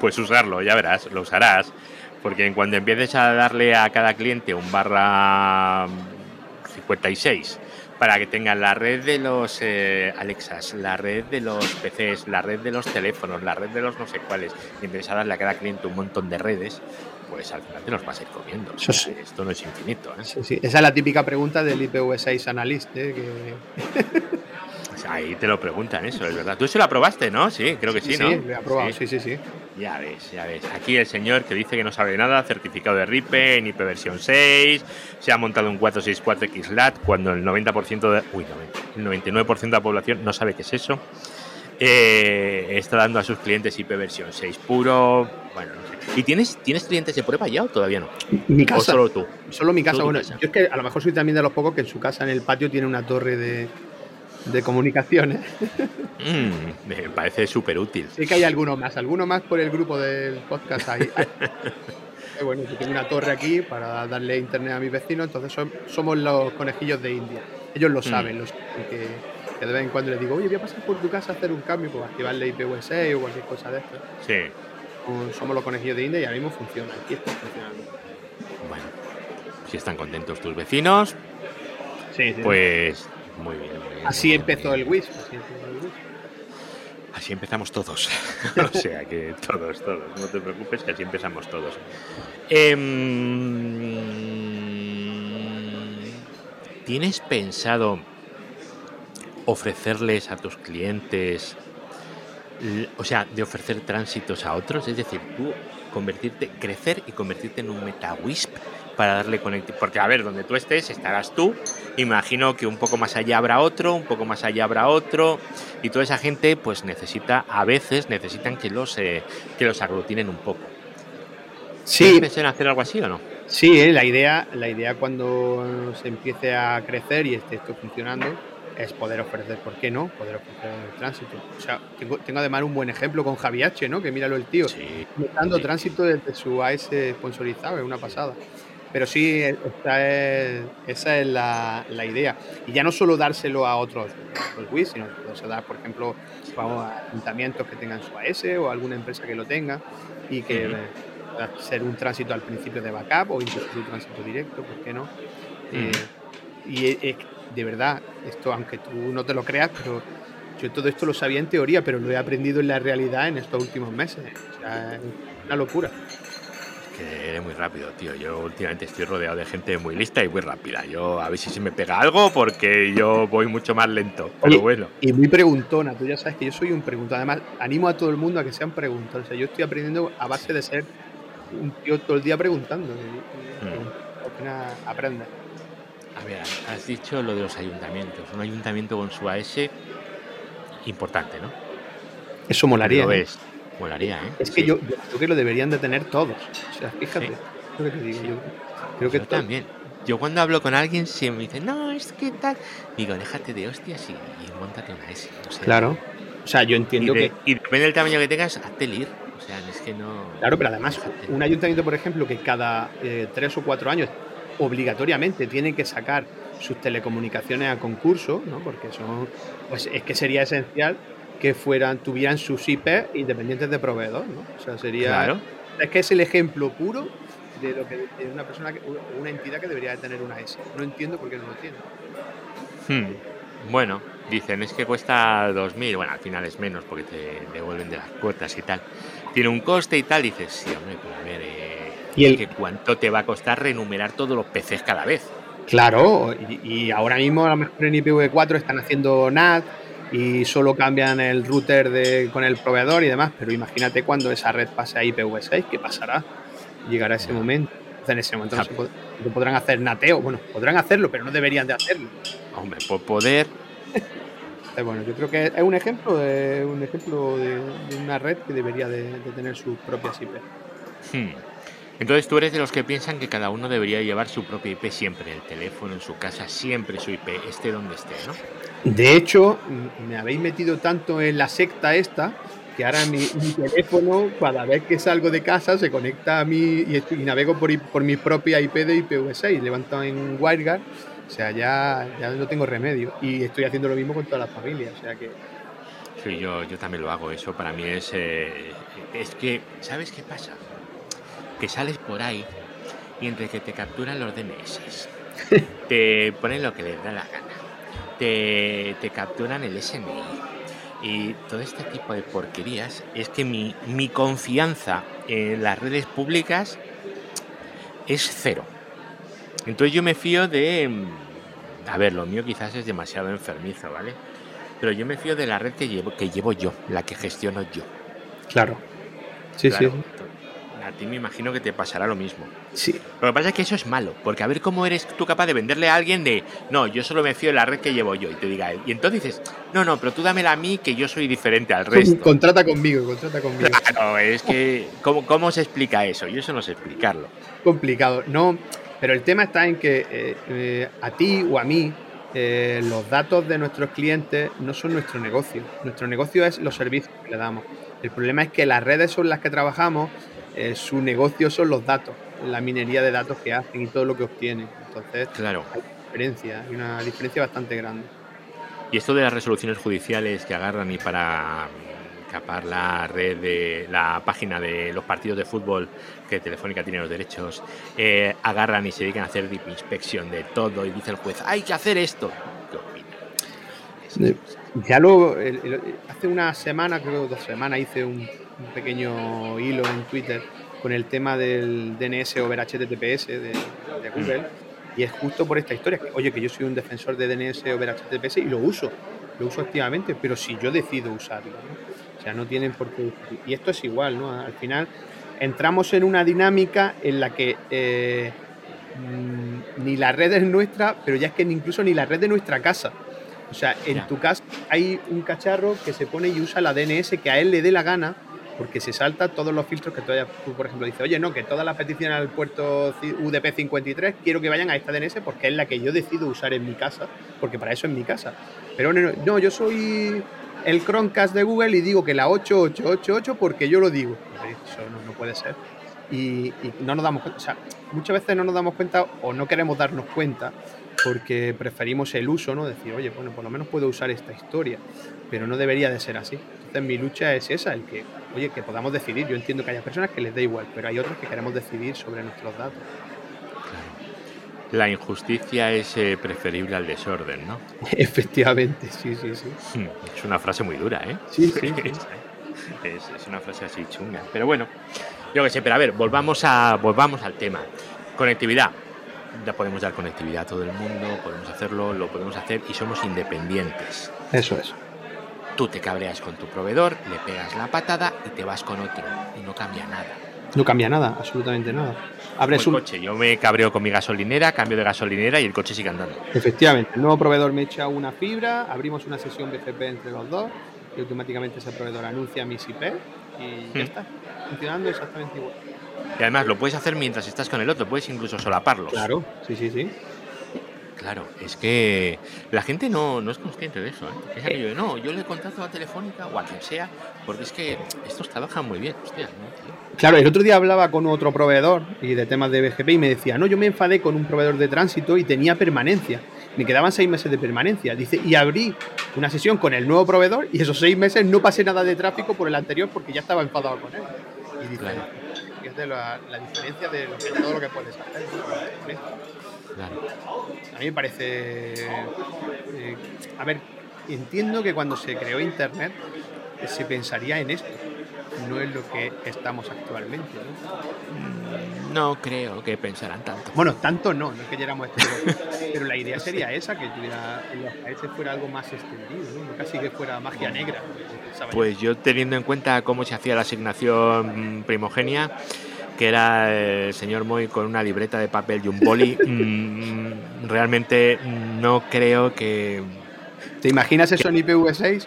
Pues usarlo, ya verás, lo usarás. Porque en cuando empieces a darle a cada cliente un barra mm, 56 para que tengan la red de los eh, Alexas, la red de los PCs, la red de los teléfonos, la red de los no sé cuáles, y empieces a darle a cada cliente un montón de redes, pues al final te los vas a ir comiendo. O Eso sea, sí. Esto no es infinito. ¿eh? Sí, sí. Esa es la típica pregunta del IPv6 Analyst, ¿eh? que ahí te lo preguntan, eso es verdad. Tú eso lo aprobaste, ¿no? Sí, creo que sí, ¿no? lo he aprobado, sí, sí, sí. Ya ves, ya ves. Aquí el señor que dice que no sabe nada, certificado de RIPE, en IP versión 6, se ha montado un 464 XLAT cuando el 90% de, uy, 90, el 99% de la población no sabe qué es eso. Eh, está dando a sus clientes IP versión 6 puro. Bueno, no sé. ¿Y tienes, tienes clientes de prueba ya o todavía no? Mi ¿O casa, solo tú? solo mi casa. Solo Bueno, casa. yo es que a lo mejor soy también de los pocos que en su casa, en el patio, tiene una torre de, de comunicaciones. Mm, me parece súper útil. Sé que hay algunos más, algunos más por el grupo del podcast. Eh, <laughs> bueno, yo tengo una torre aquí para darle internet a mis vecinos, entonces son- somos los conejillos de India. Ellos lo Mm. saben, lo saben, que, que de vez en cuando les digo, oye, voy a pasar por tu casa a hacer un cambio, pues activarle IPv6 o cualquier cosa de esto. Sí. Pues Somos los conejillos de India y ahora mismo funciona, aquí está funcionando. Bueno, si están contentos tus vecinos, Sí, sí. pues muy bien. muy bien, así empezó el. WISP. Así empezó el WISP. Así empezamos todos. <laughs> o sea que todos, todos. No te preocupes que así empezamos todos. Em, ¿Tienes pensado ofrecerles a tus clientes, o sea, de ofrecer tránsitos a otros? Es decir, tú convertirte, crecer y convertirte en un MetaWisp para darle conectividad. Porque, a ver, donde tú estés estarás tú. Imagino que un poco más allá habrá otro, un poco más allá habrá otro. Y toda esa gente, pues necesita, a veces necesitan que los, eh, que los aglutinen un poco. Sí. en hacer algo así o no? Sí, eh, la idea, la idea cuando se empiece a crecer y esté esto funcionando es poder ofrecer, ¿por qué no? Poder ofrecer el tránsito. O sea, tengo, tengo además un buen ejemplo con Javi H, ¿no? Que míralo el tío. Sí. dando sí. tránsito desde su AS sponsorizado, es una pasada. Pero sí, esta es, esa es la, la idea. Y ya no solo dárselo a otros, otros WIS, sino poderse dar, por ejemplo, vamos, a ayuntamientos que tengan su AS o alguna empresa que lo tenga y que Ujú. eh, pueda ser un tránsito al principio de backup o incluso un tránsito directo, ¿por qué no? Eh, y es- de verdad, esto, aunque tú no te lo creas, pero yo todo esto lo sabía en teoría, pero lo he aprendido en la realidad en estos últimos meses. O sea, es una locura. Que eres muy rápido, tío. Yo últimamente estoy rodeado de gente muy lista y muy rápida. Yo a ver si se me pega algo porque yo voy mucho más lento. Pero Oye, bueno. Y muy preguntona, tú ya sabes que yo soy un preguntón. Además, animo a todo el mundo a que sean preguntones. O sea, yo estoy aprendiendo a base de ser un tío todo el día preguntando. Mm. final aprendes. A ver, has dicho lo de los ayuntamientos. Un ayuntamiento con su AS importante, ¿no? Eso molaría. Lo es. Molaría, ¿eh? Es que Sí. yo, yo creo que lo deberían de tener todos. O sea, fíjate. Sí. es lo que te digo. Sí. Yo creo que Yo to- también. Yo cuando hablo con alguien se me dice, no, es que tal. Digo, déjate de hostias y, y montate una S. O sea, Claro. O sea, yo Y, entiendo de- que. y depende del tamaño que tengas, hazte ir. O sea, es que no. Claro, pero además, un ayuntamiento, por ejemplo, que cada eh, tres o cuatro años obligatoriamente tiene que sacar sus telecomunicaciones a concurso, ¿no? Porque son, pues es que sería esencial que fueran, tuvieran sus IP independientes de proveedor, ¿no? O sea, sería, Claro. es que es el ejemplo puro de lo que de una persona, una entidad que debería de tener una S. No entiendo por qué no lo tiene. Hmm. Bueno, dicen, es que cuesta 2.000. Bueno, al final es menos porque te devuelven de las cuotas y tal. Tiene un coste y tal. Dices, sí, hombre, pero a ver, eh, Y el- que ¿cuánto te va a costar renumerar todos los PCs cada vez? Claro, y, y ahora mismo a lo mejor en IPv4 están haciendo NAT y solo cambian el router de, con el proveedor y demás, pero imagínate cuando esa red pase a IPv6, ¿qué pasará? Llegará ese momento. En ese momento no, se pod- no podrán hacer nateo. Bueno, podrán hacerlo, pero no deberían de hacerlo. Hombre, por poder. Entonces, bueno, yo creo que es un ejemplo de, un ejemplo de, de una red que debería de, de tener sus propias IP. Hmm. Entonces tú eres de los que piensan que cada uno debería llevar su propia IP siempre, el teléfono en su casa, siempre su IP, esté donde esté, ¿no? De hecho, me habéis metido tanto en la secta esta que ahora mi, mi teléfono, cada vez que salgo de casa, se conecta a mí y, estoy- y navego por, por mi propia IP de IPv6, levantado en WireGuard. O sea, ya, ya no tengo remedio. Y estoy haciendo lo mismo con toda la familia. O sea que. Sí, yo, yo también lo hago, eso para mí es... eh, es que, ¿sabes qué pasa? Que sales por ahí y entre que te capturan los DNS, <laughs> te ponen lo que les da la gana, te, te capturan el SNI y todo este tipo de porquerías, es que mi, mi confianza en las redes públicas es cero. Entonces yo me fío de... A ver, lo mío quizás es demasiado enfermizo, ¿vale? Pero yo me fío de la red que llevo, que llevo yo, la que gestiono yo. Claro. Sí, Claro. sí. A ti me imagino que te pasará lo mismo. Sí. Lo que pasa es que eso es malo, porque a ver cómo eres tú capaz de venderle a alguien de, no, yo solo me fío de la red que llevo yo, y te diga. Y entonces dices, no, no, pero tú dámela a mí que yo soy diferente al resto. <laughs> Contrata conmigo, contrata conmigo. Claro, es que, ¿cómo, ¿cómo se explica eso? Yo eso no sé explicarlo. complicado. No, pero el tema está en que eh, eh, a ti o a mí eh, los datos de nuestros clientes no son nuestro negocio. Nuestro negocio es los servicios que le damos. El problema es que las redes son las que trabajamos, eh, su negocio son los datos, la minería de datos que hacen y todo lo que obtienen. Entonces Claro. hay diferencia, hay una diferencia bastante grande. Y esto de las resoluciones judiciales que agarran y para capar la red de la página de los partidos de fútbol que Telefónica tiene los derechos, eh, agarran y se dedican a hacer deep inspection de todo y dice el juez, hay que hacer esto. ¿Qué opinas? Eh, Ya lo, hace una semana, creo dos semanas, hice un, un pequeño hilo en Twitter con el tema del DNS over HTTPS de, de Google. Y es justo por esta historia. Que, oye, que yo soy un defensor de DNS over HTTPS y lo uso. Lo uso activamente, pero si yo decido usarlo. ¿no? O sea, no tienen por qué. Y esto es igual, ¿no? Al final entramos en una dinámica en la que eh, mm, ni la red es nuestra, pero ya es que incluso ni la red de nuestra casa. O sea, en Ya. tu casa hay un cacharro que se pone y usa la DNS que a él le dé la gana porque se salta todos los filtros que tú, por ejemplo, dices, oye, no, que todas las peticiones al puerto UDP 53 quiero que vayan a esta DNS porque es la que yo decido usar en mi casa, porque para eso es mi casa. Pero no, no yo soy el Chromecast de Google y digo que la 8888 porque yo lo digo. Eso no, puede ser. Y, y, no nos damos cuenta, o sea, muchas veces no nos damos cuenta o no queremos darnos cuenta porque preferimos el uso, ¿no? Decir, oye, bueno, por lo menos puedo usar esta historia, pero no debería de ser así. Entonces mi lucha es esa, el que, oye, que podamos decidir. Yo entiendo que haya personas que les da igual, pero hay otros que queremos decidir sobre nuestros datos. La injusticia es eh, preferible al desorden, ¿no? <laughs> Efectivamente, sí, sí, sí. Hmm, es una frase muy dura, ¿eh? Sí, sí. <laughs> es, es, una frase así chunga. Pero bueno, yo qué sé, pero a ver, volvamos, a, volvamos al tema. Conectividad ya podemos dar conectividad a todo el mundo, podemos hacerlo, lo podemos hacer y somos independientes. Eso es. Tú te cabreas con tu proveedor, le pegas la patada y te vas con otro y no cambia nada. No cambia nada, absolutamente nada. Abres un coche, yo me cabreo con mi gasolinera, cambio de gasolinera y el coche sigue andando. Efectivamente, el nuevo proveedor me echa una fibra, abrimos una sesión BGP entre los dos y automáticamente ese proveedor anuncia mis IP y ya hmm. está, funcionando exactamente igual. Y además lo puedes hacer mientras estás con el otro, puedes incluso solaparlos. Claro, sí, sí, sí. Claro, es que la gente no, no es consciente de eso. ¿eh? Es aquello de, no, yo le contrato a Telefónica o a quien sea, porque es que estos trabajan muy bien. Hostia, Claro, el otro día hablaba con otro proveedor y de temas de BGP y me decía, no, yo me enfadé con un proveedor de tránsito y tenía permanencia. Me quedaban seis meses de permanencia. Dice, y abrí una sesión con el nuevo proveedor y esos seis meses no pasé nada de tráfico por el anterior porque ya estaba enfadado con él. Y dice, la, diferencia de todo lo que puedes hacer. A mí me parece. Eh, a ver, entiendo que cuando se creó Internet se pensaría en esto, no es lo que estamos actualmente. ¿no? Mm, no creo que pensaran tanto. Bueno, tanto no, no es que llegáramos a este <laughs> pero la idea sería esa, que los países fuera algo más extendido, ¿no? casi que fuera magia negra. Pues yo teniendo en cuenta cómo se hacía la asignación primogenia, que era el señor Moy con una libreta de papel y un boli, <laughs> mm, realmente no creo que... ¿Te imaginas eso en IPv6?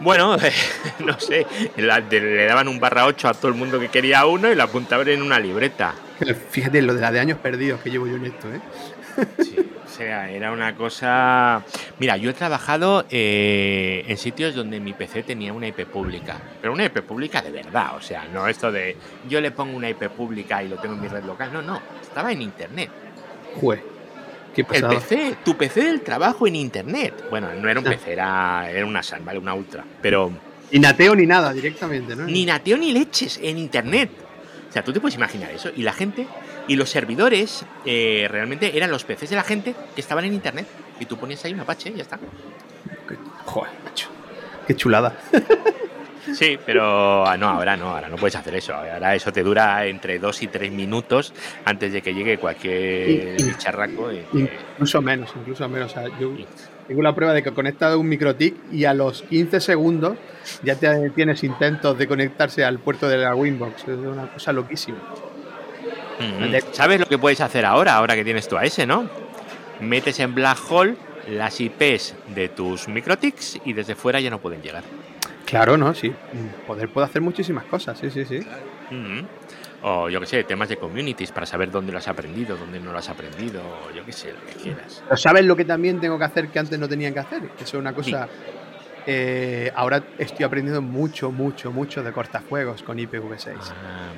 Bueno, <laughs> no sé, le daban un barra 8 a todo el mundo que quería uno y lo apuntaban en una libreta. Fíjate lo de la de años perdidos que llevo yo en esto, ¿eh? Sí, sea, era una cosa... Mira, yo he trabajado eh, en sitios donde mi PC tenía una IP pública, pero una IP pública de verdad, o sea, no esto de yo le pongo una IP pública y lo tengo en mi red local, no, no, estaba en internet. Jue, ¿qué El PC, tu PC del trabajo en internet. Bueno, no era un PC, era, era una SAN, ¿vale? Una Ultra, pero... Ni nateo ni nada directamente, ¿no? Ni nateo ni leches en internet. O sea, tú te puedes imaginar eso. Y la gente y los servidores eh, realmente eran los PCs de la gente que estaban en internet. Y tú ponías ahí un Apache y ya está. Joder, macho. Qué chulada. <laughs> Sí, pero ah, no, ahora no, ahora no puedes hacer eso. Ahora eso te dura entre dos y tres minutos antes de que llegue cualquier bicharraco. Incluso menos, incluso menos. yo tengo la prueba de que he conectado un microtic y a los 15 segundos ya te, tienes intentos de conectarse al puerto de la Winbox. Es una cosa loquísima. ¿Sabes lo que puedes hacer ahora, ahora que tienes tu AS, no? Metes en Black Hole las IPs de tus microtics y desde fuera ya no pueden llegar. Claro, ¿no? Sí. Poder puede hacer muchísimas cosas, sí, sí, sí. O yo qué sé, temas de communities para saber dónde lo has aprendido, dónde no lo has aprendido, o yo qué sé, lo que quieras. ¿sabes lo que también tengo que hacer que antes no tenían que hacer? Eso es una cosa... Eh, ahora estoy aprendiendo mucho, mucho, mucho de cortafuegos con IPv6. Ah,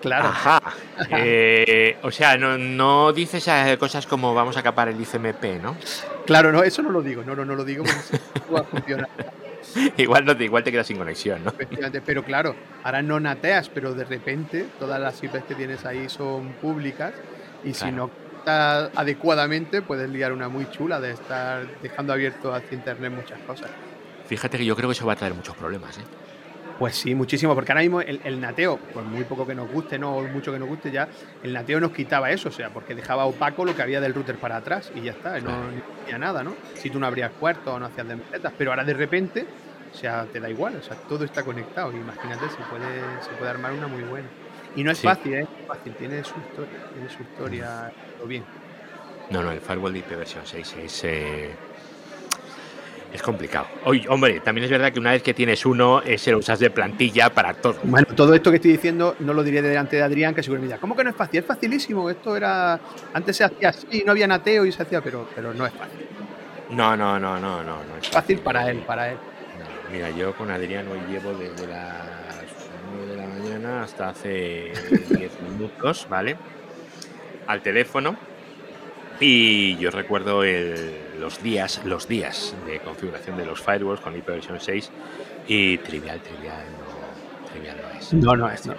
Claro. Ajá. Eh, o sea, no, no dices cosas como vamos a capar el ICMP, ¿no? Claro, no, eso no lo digo, no, no, no lo digo <laughs> igual, no te, igual te quedas sin conexión, ¿no? Pero claro, ahora no nateas, pero de repente todas las IPs que tienes ahí son públicas y si no está adecuadamente puedes liar una muy chula de estar dejando abierto hacia internet muchas cosas. Fíjate que yo creo que eso va a traer muchos problemas, ¿eh? Pues sí, muchísimo, porque ahora mismo el, nateo, por muy poco que nos guste, no mucho que nos guste ya, el nateo nos quitaba eso, o sea, porque dejaba opaco lo que había del router para atrás y ya está, no, tenía nada, ¿no? Si tú no abrías puertos o no hacías metas, pero ahora de repente, o sea, te da igual, o sea, todo está conectado, imagínate, se puede, se puede armar una muy buena. Y no es fácil, ¿eh? Es fácil, tiene su historia, tiene su historia, todo bien. No, no, el firewall de IP versión 6 es... Eh es complicado. Oye, hombre, también es verdad que una vez que tienes uno, ese lo usas de plantilla para todo. Bueno, todo esto que estoy diciendo no lo diré delante de Adrián, que seguro me dirá, ¿cómo que no es fácil? Es facilísimo. Esto era. Antes se hacía así, no había nateo y se hacía, pero, pero no es fácil. No, no, no, no, no. no es fácil para él, para él. mira, yo con Adrián hoy llevo desde las 9 de la mañana hasta hace <laughs> 10 minutos, ¿vale? Al teléfono. Y yo recuerdo el, los días, los días de configuración de los firewalls con IPv 6 y trivial, trivial, no, trivial no es. No, no es, no.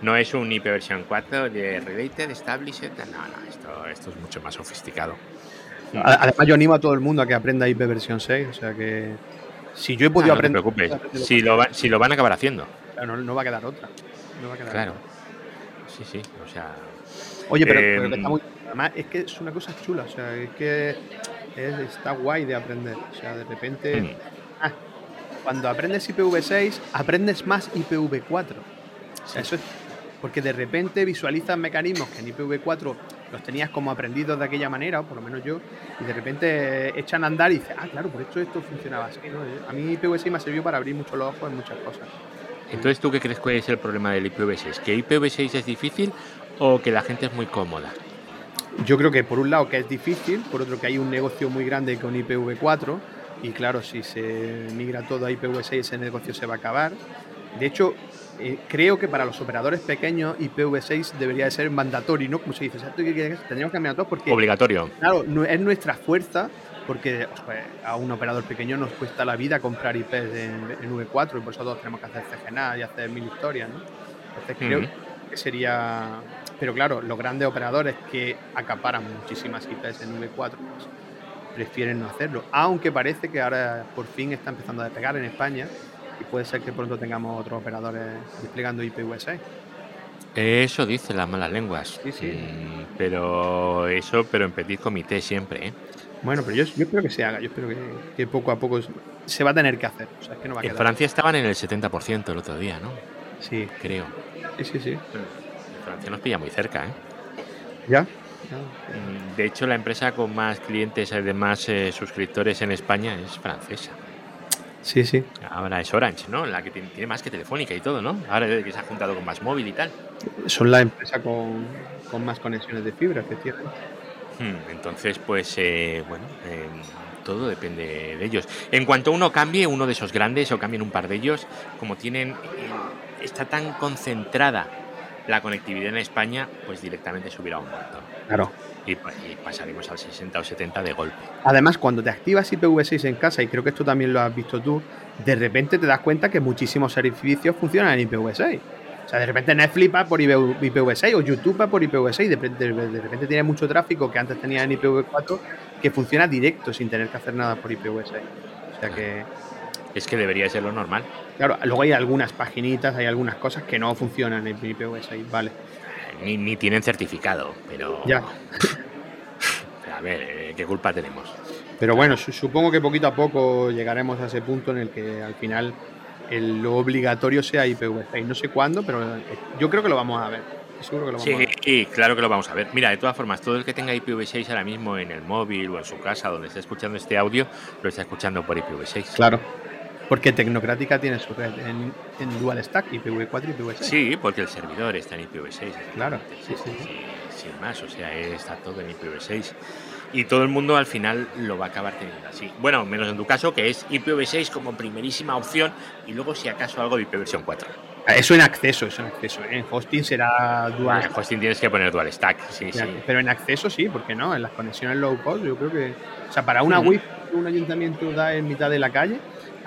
No es un IPv 4 de Related, Established, no, no, esto, esto es mucho más sofisticado. Además, yo animo a todo el mundo a que aprenda IPv 6, o sea que si yo he podido ah, aprender. No te preocupes, si lo, si lo van a acabar haciendo. Claro, no, va a quedar otra. No va a quedar claro. Sí, sí, o sea. Oye, pero, pero está em, muy Además, es que es una cosa chula, o sea, es que está guay de aprender. O sea, de repente. Mm. Ah, cuando aprendes IPv6, aprendes más IPv4. O sea, eso es. Porque de repente visualizas mecanismos que en IPv4 los tenías como aprendidos de aquella manera, o por lo menos yo, y de repente echan a andar y dices, ah, claro, por esto esto funcionaba así. ¿no? A mí IPv6 me ha servido para abrir mucho los ojos en muchas cosas. Entonces, ¿tú qué crees que es el problema del IPv6? ¿Que IPv6 es difícil o que la gente es muy cómoda? Yo creo que por un lado que es difícil, por otro que hay un negocio muy grande con IPv4 y claro, si se migra todo a IPv6 ese negocio se va a acabar. De hecho, eh, creo que para los operadores pequeños IPv6 debería de ser mandatorio, ¿no? Como se dice, tendríamos que cambiar todo porque... Obligatorio. Claro, es nuestra fuerza porque pues, a un operador pequeño nos cuesta la vida comprar IPs en, V4 y por eso todos tenemos que hacer CGNA y hacer mil historias, ¿no? Entonces creo que sería pero claro, los grandes operadores que acaparan muchísimas IPs en V4 pues, prefieren no hacerlo. Aunque parece que ahora por fin está empezando a despegar en España y puede ser que pronto tengamos otros operadores desplegando IPv6. Eso dicen las malas lenguas. Sí, sí. Mm, pero eso, pero en petit comité siempre, ¿eh? Bueno, pero yo, espero que se haga, yo espero que, poco a poco se va a tener que hacer. en Francia estaban en el 70% el otro día, ¿no? Sí. Creo. Sí, sí, sí. Francia nos pilla muy cerca, ¿eh? ¿Ya? Mm, de hecho, la empresa con más clientes, además eh, suscriptores en España, es francesa. Sí, sí. Ahora es Orange, ¿no? La que tiene, más que Telefónica y todo, ¿no? Ahora que se ha juntado con más móvil y tal. Son la empresa con, más conexiones de fibra, efectivamente. Hmm, entonces, pues, eh, bueno, em, todo depende de ellos. En cuanto uno cambie, uno de esos grandes, o cambien un par de ellos, como tienen, eh, está tan concentrada la conectividad en España, pues directamente subirá un montón. Claro. Y, pasaremos al 60 o 70 de golpe. Además, cuando te activas IPv6 en casa, y creo que esto también lo has visto tú, de repente te das cuenta que muchísimos servicios funcionan en IPv6. O sea, de repente Netflix va por IPv6 o YouTube va por IPv6. De, de, repente tiene mucho tráfico que antes tenía en IPv4 que funciona directo sin tener que hacer nada por IPv6. O sea que es que debería ser lo normal. Claro, luego hay algunas paginitas, hay algunas cosas que no funcionan en IPv6, vale. Ni, tienen certificado, pero. Ya. <laughs> A ver, eh, ¿qué culpa tenemos? Pero bueno, supongo que poquito a poco llegaremos a ese punto en el que al final lo obligatorio sea IPv6. No sé cuándo, pero yo creo que lo vamos a ver. Seguro que lo vamos a ver. sí, claro que lo vamos a ver. Mira, de todas formas, todo el que tenga IPv6 ahora mismo en el móvil o en su casa donde esté escuchando este audio, lo está escuchando por IPv6. Claro. Porque Tecnocrática tiene su red en, Dual Stack, IPv4 y IPv6. Sí, porque el servidor está en IPv6. Claro, sí, sí, Sin más, o sea, está todo en IPv6. Y todo el mundo al final lo va a acabar teniendo así. Bueno, menos en tu caso, que es IPv6 como primerísima opción y luego si acaso algo de IPv 4. Eso en acceso, eso en acceso. En hosting será dual. En hosting tienes que poner dual stack, sí, sí. Pero en acceso sí, porque no, en las conexiones low cost yo creo que... O sea, para una WIF un ayuntamiento da en mitad de la calle,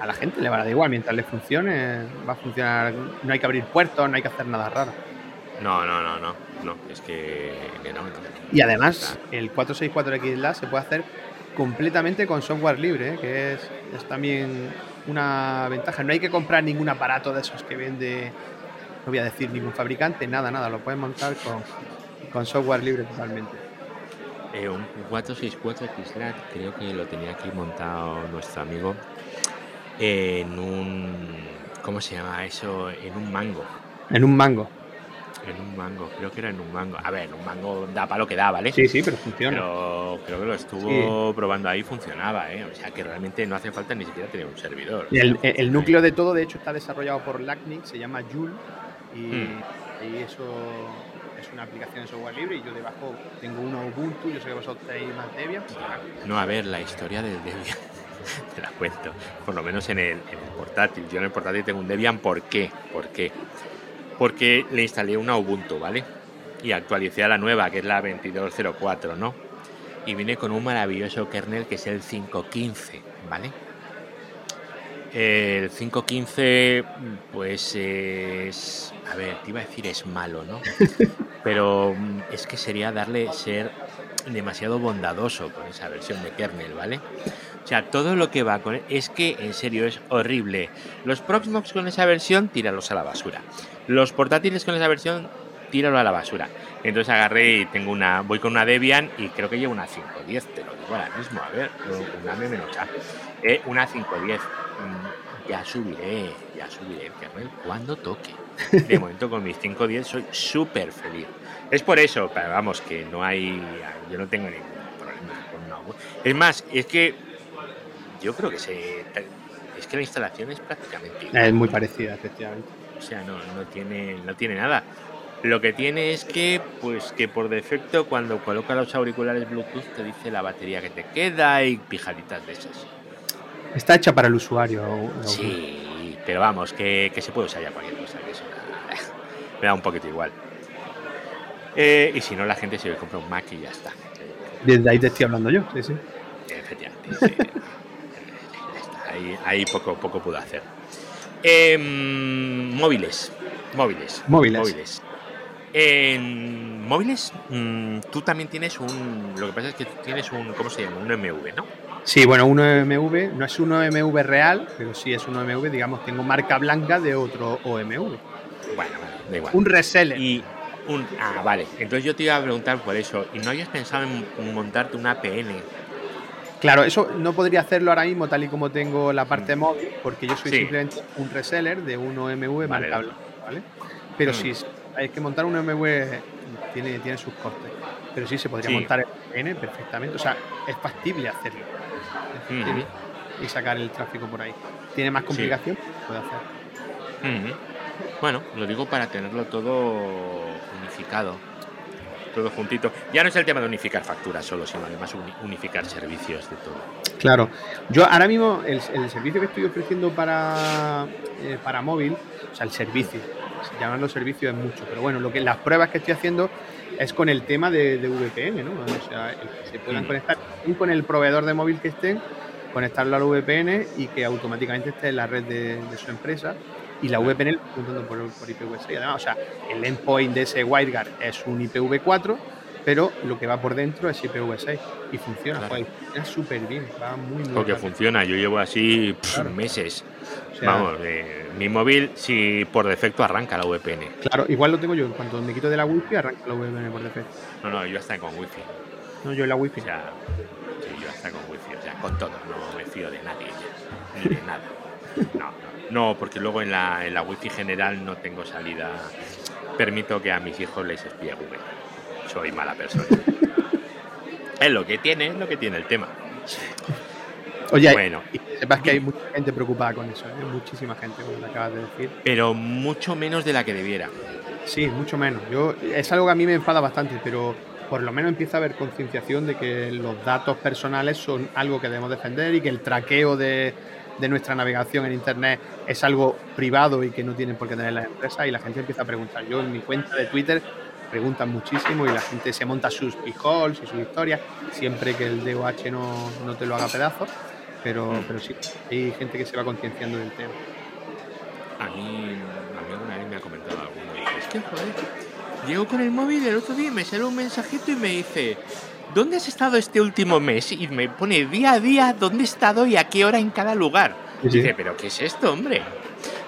a la gente le va a dar igual, mientras le funcione, va a funcionar, no hay que abrir puertos, no hay que hacer nada raro. No, no, no, no, no, es que, no, Y además, el 464XLA se puede hacer completamente con software libre, ¿eh? que es, también una ventaja. No hay que comprar ningún aparato de esos que vende, no voy a decir ningún fabricante, nada, nada, lo puedes montar con, con software libre totalmente. Eh, un 464XLAT creo que lo tenía aquí montado nuestro amigo en un. ¿Cómo se llama eso? En un mango. En un mango. En un mango, creo que era en un mango. A ver, en un mango da para lo que da, ¿vale? Sí, sí, pero funciona. Pero creo que lo estuvo probando ahí funcionaba, ¿eh? O sea que realmente no hace falta ni siquiera tener un servidor. Y el, el núcleo de todo, de hecho, está desarrollado por LACNIC, se llama Joule. Y, hmm. y eso es una aplicación de software libre y yo debajo tengo una Ubuntu, yo sé que vosotros tenéis más Debian. Pues, no, a ver, la historia del Debian, <laughs> te la cuento, por lo menos en el, portátil. Yo en el portátil tengo un Debian, ¿por qué? ¿Por qué? Porque le instalé una Ubuntu, ¿vale? Y actualicé a la nueva, que es la 2204, ¿no? Y vine con un maravilloso kernel que es el 515, ¿vale? El 5.15, pues es. A ver, te iba a decir es malo, ¿no? <laughs> Pero mm, es que sería darle ser demasiado bondadoso con esa versión de kernel, ¿vale? O sea, todo lo que va con. Es que en serio es horrible. Los Proxmox con esa versión, tíralos a la basura. Los portátiles con esa versión, tíralo a la basura. Entonces agarré y tengo una. Voy con una Debian y creo que llevo una 510, te lo digo ahora mismo. A ver, una A. Eh, una 510 Mm, ya subiré, ya subiré el cuando toque. De momento con mis 5.10 soy súper feliz. Es por eso, vamos, que no hay, yo no tengo ningún problema con una Es más, es que yo creo que se, es que la instalación es prácticamente igual. Es muy parecida, efectivamente. O sea, no, no tiene, no tiene nada. Lo que tiene es que, pues que por defecto cuando coloca los auriculares Bluetooth te dice la batería que te queda y pijaditas de esas. Está hecha para el usuario. Sí, pero vamos, que, se puede usar ya cualquier cosa. Que eso, <laughs> me da un poquito igual. Eh, y si no, la gente se a comprar un Mac y ya está. Desde ahí te estoy hablando yo, sí, sí. Efectivamente. <laughs> ahí, ahí, poco, poco puedo hacer. Em, móviles. Móviles. Móviles. Móviles. En móviles, mm, tú también tienes un. Lo que pasa es que tú tienes un. ¿Cómo se llama? Un MV, ¿no? Sí, bueno, un OMV, no es un OMV real, pero sí es un OMV, digamos, tengo marca blanca de otro OMV. Bueno, da igual. Un reseller. Y un, ah, vale. Entonces yo te iba a preguntar por eso. ¿Y no hayas pensado en montarte una APN? Claro, eso no podría hacerlo ahora mismo tal y como tengo la parte mm. móvil, porque yo soy simplemente un reseller de un OMV marca blanca, ¿vale? Pero mm. si hay que montar un OMV tiene, tiene sus costes. Pero sí se podría montar el APN perfectamente. O sea, es factible hacerlo y sacar el tráfico por ahí. ¿Tiene más complicación? Puede hacer. Bueno, lo digo para tenerlo todo unificado, todo juntito. Ya no es el tema de unificar facturas solo, sino además unificar servicios de todo. Claro, yo ahora mismo el, servicio que estoy ofreciendo para, eh, para móvil, o sea, el servicio, llamarlo servicio es mucho, pero bueno, lo que las pruebas que estoy haciendo es con el tema de, VPN, ¿no? O sea, que se puedan conectar con el proveedor de móvil que estén, conectarlo al VPN y que automáticamente esté en la red de, su empresa y la VPN juntando por, por IPv6. Además, o sea, el endpoint de ese WireGuard es un IPv4, pero lo que va por dentro es IPv6 y funciona. es súper bien, va muy, muy Porque funciona, yo llevo así meses. Vamos, eh, mi móvil, si por defecto arranca la VPN. Claro, igual lo tengo yo. En cuanto me quito de la wifi, arranca la VPN por defecto. No, no, yo hasta con wifi. No, yo en la wifi. O sea, sí, yo hasta con wifi. O sea, con todo. No me fío de nadie Ni de nada. <laughs> No, no, porque luego en la, en la wifi general no tengo salida. Permito que a mis hijos les espíe Google. Soy mala persona. <laughs> es lo que tiene, es lo que tiene el tema. Oye, bueno, sepas que hay mucha gente preocupada con eso, ¿eh? muchísima gente, como lo acabas de decir. Pero mucho menos de la que debiera. Sí, mucho menos. Yo, es algo que a mí me enfada bastante, pero por lo menos empieza a haber concienciación de que los datos personales son algo que debemos defender y que el traqueo de, de nuestra navegación en Internet es algo privado y que no tienen por qué tener las empresas y la gente empieza a preguntar. Yo en mi cuenta de Twitter preguntan muchísimo y la gente se monta sus pijols y sus historias, siempre que el DOH no, no te lo haga pedazos pero, pero sí, hay gente que se va concienciando del tema. A mí, a mí alguna vez me ha comentado alguno, es que joder, <laughs> llego con el móvil el otro día y me sale un mensajito y me dice, ¿dónde has estado este último mes? Y me pone día a día dónde he estado y a qué hora en cada lugar. Dice, ¿pero qué es esto, hombre?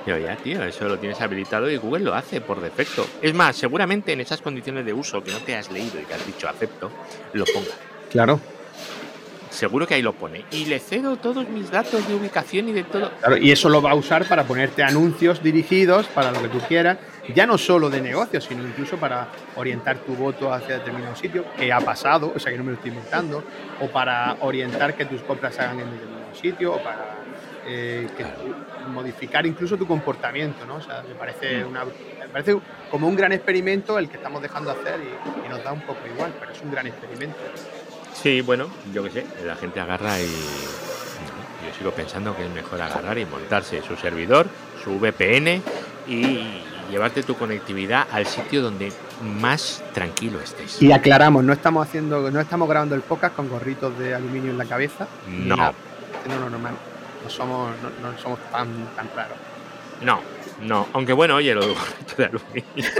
Yo, ya, tío, eso lo tienes habilitado y Google lo hace por defecto. Es más, seguramente en esas condiciones de uso que no te has leído y que has dicho acepto, lo ponga. Claro, Seguro que ahí lo pone. Y le cedo todos mis datos de ubicación y de todo. Claro, y eso lo va a usar para ponerte anuncios dirigidos para lo que tú quieras. Ya no solo de negocio, sino incluso para orientar tu voto hacia determinado sitio, que ha pasado, o sea que no me lo estoy inventando, o para orientar que tus compras se hagan en determinado sitio, o para eh, que tu- modificar incluso tu comportamiento, ¿no? O sea, me parece, una, me parece como un gran experimento el que estamos dejando hacer y, y nos da un poco igual, pero es un gran experimento. Sí, bueno, yo qué sé, la gente agarra y. Yo sigo pensando que es mejor agarrar y montarse su servidor, su VPN y llevarte tu conectividad al sitio donde más tranquilo estés. Y aclaramos, no estamos haciendo, no estamos grabando el podcast con gorritos de aluminio en la cabeza. No. No, no, normal. No somos, no, no somos tan, tan raros. No, no. Aunque bueno, oye, lo de gorrito de aluminio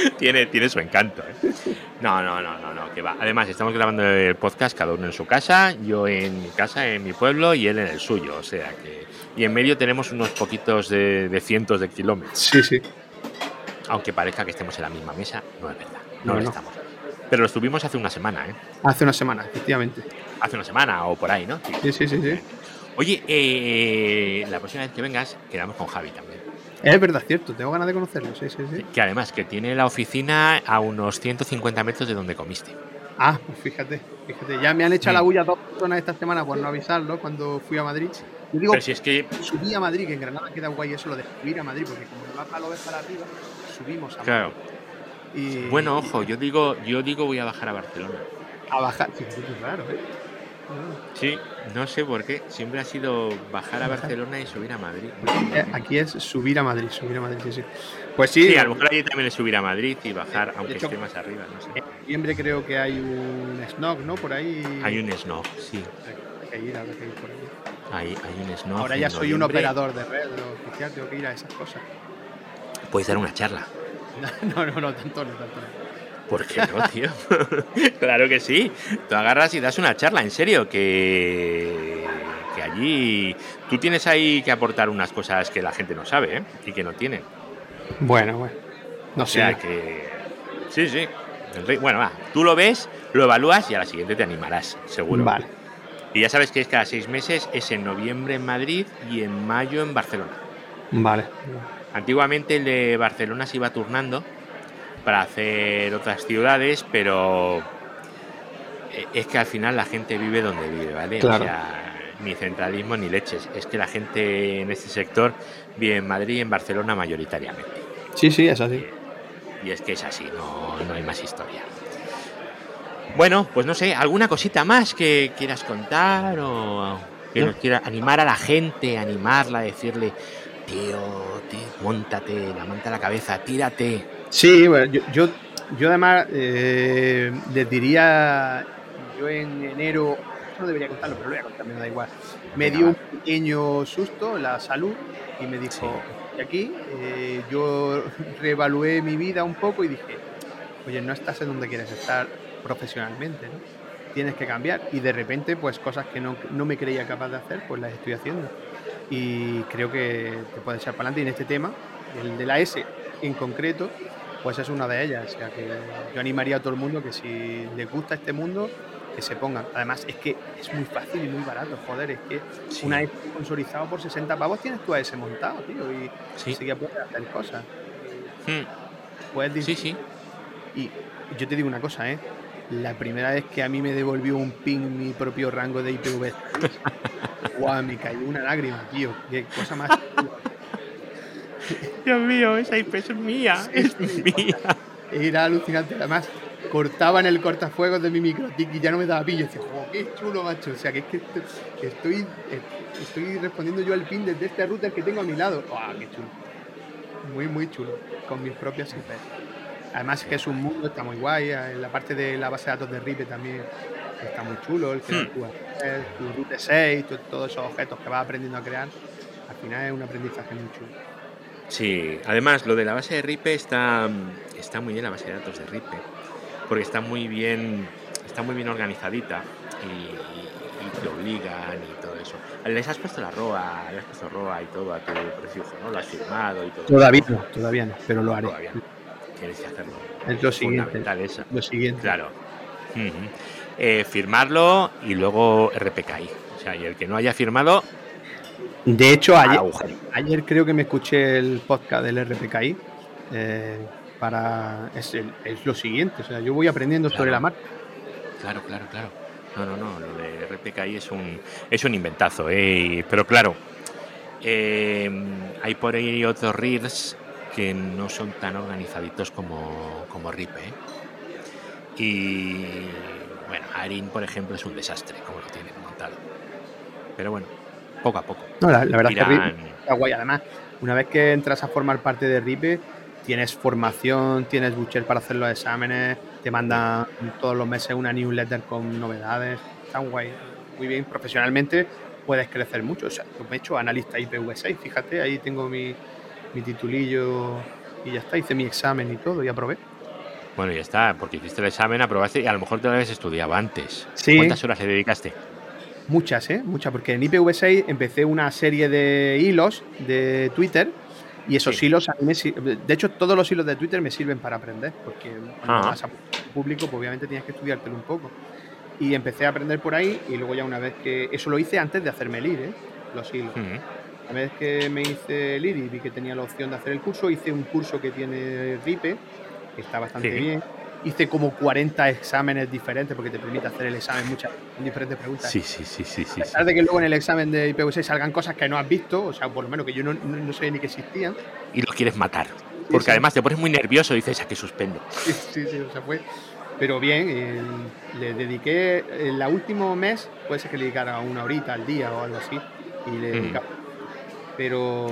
<laughs> tiene, tiene su encanto. ¿eh? No, no, no, no, no, que va. Además, estamos grabando el podcast cada uno en su casa, yo en mi casa, en mi pueblo y él en el suyo. O sea que. Y en medio tenemos unos poquitos de, de cientos de kilómetros. Sí, sí. Aunque parezca que estemos en la misma mesa, no es verdad. No, No, lo no. estamos. Pero lo estuvimos hace una semana, ¿eh? Hace una semana, efectivamente. Hace una semana o por ahí, ¿no? Sí. Sí, sí, sí, sí. Oye, eh, la próxima vez que vengas, quedamos con Javi también. Es verdad, cierto. Tengo ganas de conocerlo. Sí, sí, sí. Que además que tiene la oficina a unos 150 metros de donde comiste. Ah, pues fíjate, fíjate. Ya me han echado Mm. la bulla dos personas esta semana por no avisarlo cuando fui a Madrid. Yo digo, Pero si es que, subí a Madrid, que en Granada queda guay eso, lo de subir a Madrid, porque como el mapa lo ves para arriba, subimos a Madrid. claro. Y, Bueno, ojo, yo digo, yo digo voy a bajar a Barcelona. A bajar. Que raro, ¿eh? Sí, no sé por qué. Siempre ha sido bajar a Barcelona y subir a Madrid. Eh, Aquí es subir a Madrid, subir a Madrid, sí, sí. Pues sí, Sí, a lo mejor allí también es subir a Madrid y bajar, aunque hecho- esté más arriba. No sé. en noviembre creo que hay un snog, ¿no? Por ahí. Hay un snob, sí. Hay que ir, habrá que ir por ahí. Hay, hay un snob. Ahora ya soy un operador de red lo oficial, tengo que ir a esas cosas. Puedes dar una charla. <laughs> No, no, no, tanto no, tanto no. ¿Por qué no, tío? <laughs> claro que sí. Tú agarras y das una charla, en serio, que, que allí tú tienes ahí que aportar unas cosas que la gente no sabe ¿eh? y que no tienen. Bueno, bueno. No O sé. sea que. Sí, sí. Bueno, va, tú lo ves, lo evalúas y a la siguiente te animarás, seguro. Vale. Y ya sabes que es cada seis meses, es en noviembre en Madrid y en mayo en Barcelona. Vale. Antiguamente el de Barcelona se iba turnando para hacer otras ciudades, pero eh, es que al final la gente vive donde vive, ¿vale? Claro. O sea, ni centralismo ni leches. Es que la gente en este sector vive en Madrid y en Barcelona mayoritariamente. Sí, sí, es así. Y es que es así, no, no hay más historia. Bueno, pues no sé, ¿alguna cosita más que quieras contar o que No. nos quiera animar a la gente, animarla, decirle, tío, tío, montate, la manta a la cabeza, tírate. Sí, bueno, yo, yo, yo además eh, les diría, yo en enero, no debería contarlo, pero lo voy a contar, me da igual. Me dio un pequeño susto la salud y me dijo, Sí. "Y aquí eh, yo <laughs> reevalué mi vida un poco y dije, oye, no estás en donde quieres estar profesionalmente, ¿no? Tienes que cambiar y de repente pues cosas que no, no me creía capaz de hacer pues las estoy haciendo y creo que te puedes echar para adelante y en este tema, el de la S en concreto, pues es una de ellas. O sea que yo animaría a todo el mundo que si les gusta este mundo, que se pongan. Además, es que es muy fácil y muy barato, joder, es que Sí. una S sponsorizado por 60 pavos tienes tu AS montado, tío, y Sí. sí que puedes hacer cosas. Hmm, Puedes Sí, dis- sí. Y yo te digo una cosa, ¿eh? La primera vez que a mí me devolvió un ping mi propio rango de IPv, <laughs> guau, me cayó una lágrima, tío. Qué cosa más. Dios mío, esa IP es mía, es mía. Era alucinante. Además, cortaban el cortafuegos de mi microtic y ya no me daba pillo. Decía, "Jo, qué chulo, macho. O sea, que es que esto- que estoy, eh, estoy respondiendo yo al pin desde este router que tengo a mi lado. ¡Guau, qué chulo! Muy, muy chulo. Con mis propias IP. Además, que es un mundo, está muy guay. En la parte de la base de datos de RIPE también está muy chulo. El que Hmm. tú haces, tu route 6, tu- todos esos objetos que vas aprendiendo a crear. Al final es un aprendizaje muy chulo. Sí, además lo de la base de RIPE está, está muy bien la base de datos de RIPE, porque está muy bien, está muy bien organizadita y, y te obligan y todo eso. Les has puesto la ROA, le has puesto ROA y todo a tu prefijo, ¿no? Lo has firmado y todo. Todavía eso. no, todavía no, pero lo haré. Todavía no. Tienes que hacerlo. Es lo siguiente. Eso. Lo siguiente. Claro. Eh, firmarlo y luego RPKI. O sea, y el que no haya firmado, De hecho, ayer, ayer creo que me escuché el podcast del RPKI eh, para es, el- es lo siguiente. O sea, yo voy aprendiendo sobre Claro. la marca. Claro, claro, claro. No, no, no, lo de RPKI es un, es un inventazo, ¿eh? Pero claro, eh, hay por ahí otros reels que no son tan organizaditos como, como RIP, ¿eh? Y bueno, Arin, por ejemplo, es un desastre como lo tienen montado. Pero bueno, poco a poco. No, la, la verdad es que Irán- RIP está guay. Además, una vez que entras a formar parte de RIPE, tienes formación, tienes Butcher para hacer los exámenes, te mandan todos los meses una newsletter con novedades. Está guay. Muy bien, profesionalmente puedes crecer mucho. O sea, yo me he hecho analista IPv6, fíjate, ahí tengo mi, mi titulillo y ya está. Hice mi examen y todo y aprobé. Bueno, ya está, porque hiciste el examen, aprobaste y a lo mejor te lo habías estudiado antes. Sí. ¿Cuántas horas le dedicaste? Muchas, ¿eh? Muchas, porque en IPv6 empecé una serie de hilos de Twitter y esos Sí. hilos a mí me De hecho, todos los hilos de Twitter me sirven para aprender, porque cuando vas a público, pues obviamente tienes que estudiártelo un poco. Y empecé a aprender por ahí y luego ya una vez que... Eso lo hice antes de hacerme el IR, ¿eh? Los hilos. Mm. Una vez que me hice el IR y vi que tenía la opción de hacer el curso, hice un curso que tiene RIPE, que está bastante Sí. bien. Hice como 40 exámenes diferentes porque te permite hacer el examen muchas diferentes preguntas. Sí, sí, sí, sí, sí. A sí. pesar de que luego en el examen de IPv6 salgan cosas que no has visto, o sea, por lo menos que yo no, no, no sabía ni que existían. Y lo quieres matar. Porque sí. además te pones muy nervioso y dices, a que suspendo. Sí, sí, sí, o sea, fue. Pero bien, eh, le dediqué el último mes, puede ser que le dedicara una horita al día o algo así. Y le Mm. dedicaba. Pero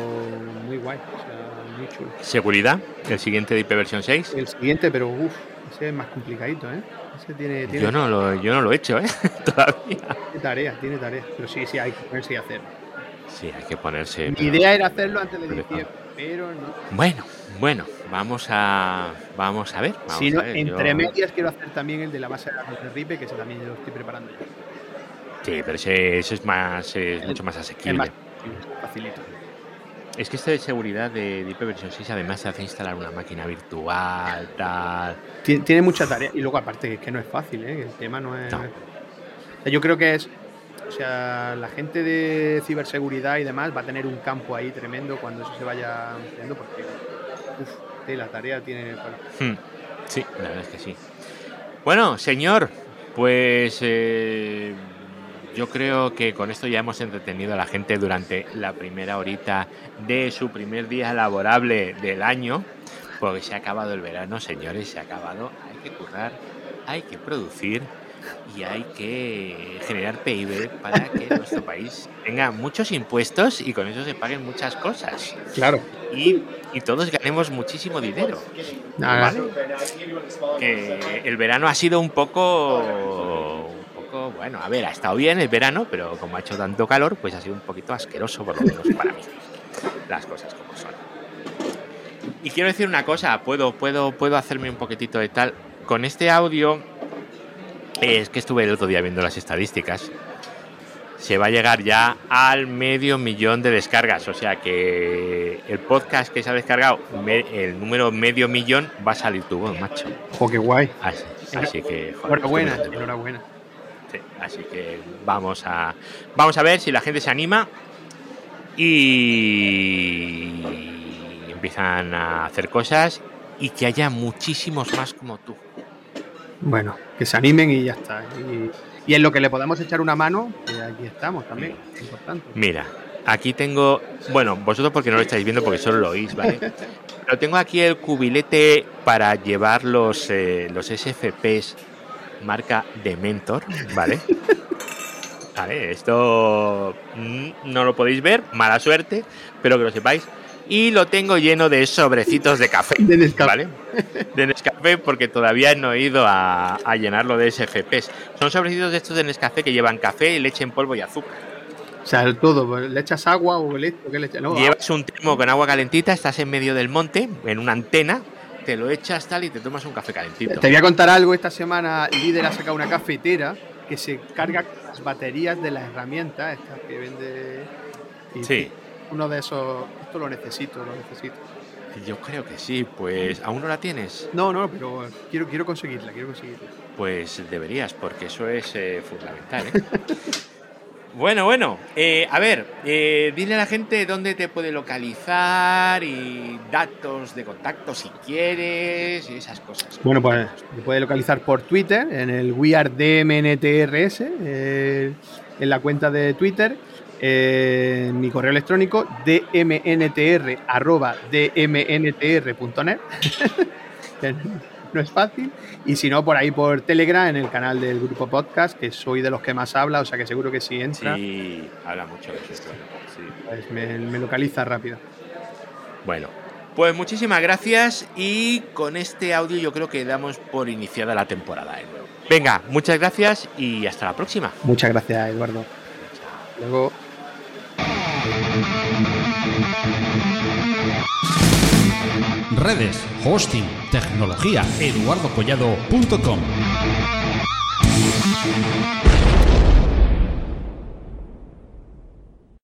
muy guay, o sea, muy chulo. Seguridad, el siguiente de IP versión 6. El siguiente, pero uff, ese es más complicadito, ¿eh? Ese tiene, tiene, Yo no lo, yo no lo he hecho, ¿eh? <laughs> Todavía. tiene tarea, tiene tarea. Pero sí, sí, hay que ponerse y hacer. Sí, hay que ponerse. Mi pero- idea era hacerlo antes de diciembre, pero no. Bueno, bueno, vamos a. Vamos a ver. Vamos Si no, a ver, entre yo- medias quiero hacer también el de la base de datos de RIPE, que ese también lo estoy preparando ya. Sí, pero ese, ese es más, es mucho más asequible. Facilito. Es que este de seguridad de, de IP versión 6 además te hace instalar una máquina virtual, tal. Tiene, tiene mucha tarea. Y luego, aparte, es que no es fácil, ¿eh? El tema no es. No. O sea, yo creo que es. O sea, la gente de ciberseguridad y demás va a tener un campo ahí tremendo cuando eso se vaya ampliando, porque. Uf, la tarea tiene. Hmm, Sí, la verdad es que sí. Bueno, señor, pues eh, yo creo que con esto ya hemos entretenido a la gente durante la primera horita de su primer día laborable del año, porque se ha acabado el verano, señores, se ha acabado. Hay que currar, hay que producir y hay que generar PIB para que nuestro país tenga muchos impuestos y con eso se paguen muchas cosas. Claro. Y, y todos ganemos muchísimo dinero. ¿Vale? que el verano ha sido un poco, poco, bueno, a ver, ha estado bien el verano, pero como ha hecho tanto calor, pues ha sido un poquito asqueroso, por lo menos para mí. Las cosas como son. Y quiero decir una cosa, puedo, puedo, puedo hacerme un poquitito de tal. Con este audio, es que estuve el otro día viendo las estadísticas. Se va a llegar ya al medio millón de descargas. O sea que el podcast que se ha descargado, el número medio millón, va a salir tu voz, macho. Ojo, qué guay. Así, así que. joder, Enhorabuena, enhorabuena. Sí, así que vamos a, vamos a ver si la gente se anima y empiezan a hacer cosas y que haya muchísimos más como tú. Bueno, que se animen y ya está. Y, y en lo que le podamos echar una mano, que aquí estamos también. es importante. Mira, aquí tengo, bueno, vosotros porque no lo estáis viendo porque solo lo oís, ¿vale? <laughs> Pero tengo aquí el cubilete para llevar los, eh, los SFPs marca Dementor, ¿vale? <laughs> Vale, esto mm, no lo podéis ver, mala suerte, pero que lo sepáis. Y lo tengo lleno de sobrecitos de café, De Nescafé. ¿vale? De Nescafé porque todavía no he ido a, a llenarlo de SFPs. Son sobrecitos de estos de Nescafé que llevan café, leche en polvo y azúcar. O sea, todo. pues, ¿Le echas agua o le ¿qué le echas? No, Llevas un termo con agua calentita, estás en medio del monte, en una antena, te lo echas tal y te tomas un café calentito. Te voy a contar algo. Esta semana Líder ha sacado una cafetera que se carga las baterías de las herramientas estas que vende. y Sí, Uno de esos. Esto lo necesito, lo necesito. yo creo que sí, pues ¿aún no la tienes? No, no, pero quiero, quiero conseguirla, quiero conseguirla. Pues deberías, porque eso es eh, fundamental. ¿eh? <laughs> Bueno, bueno. Eh, a ver, eh, dile a la gente dónde te puede localizar y datos de contacto si quieres y esas cosas. Bueno, pues me puede localizar por Twitter, en el WeAreDMNTRS, eh, en la cuenta de Twitter, en mi correo electrónico dmntr.dmntr.net. <laughs> no es fácil. Y si no, por ahí por Telegram, en el canal del grupo podcast, que soy de los que más habla, o sea que seguro que si entra. Sí, habla mucho de eso. Sí. Pues me, me localiza rápido. Bueno, pues muchísimas gracias y con este audio yo creo que damos por iniciada la temporada nuevo. Venga, muchas gracias y hasta la próxima. Muchas gracias, Eduardo. Luego. Redes, hosting, tecnología, eduardocollado.com.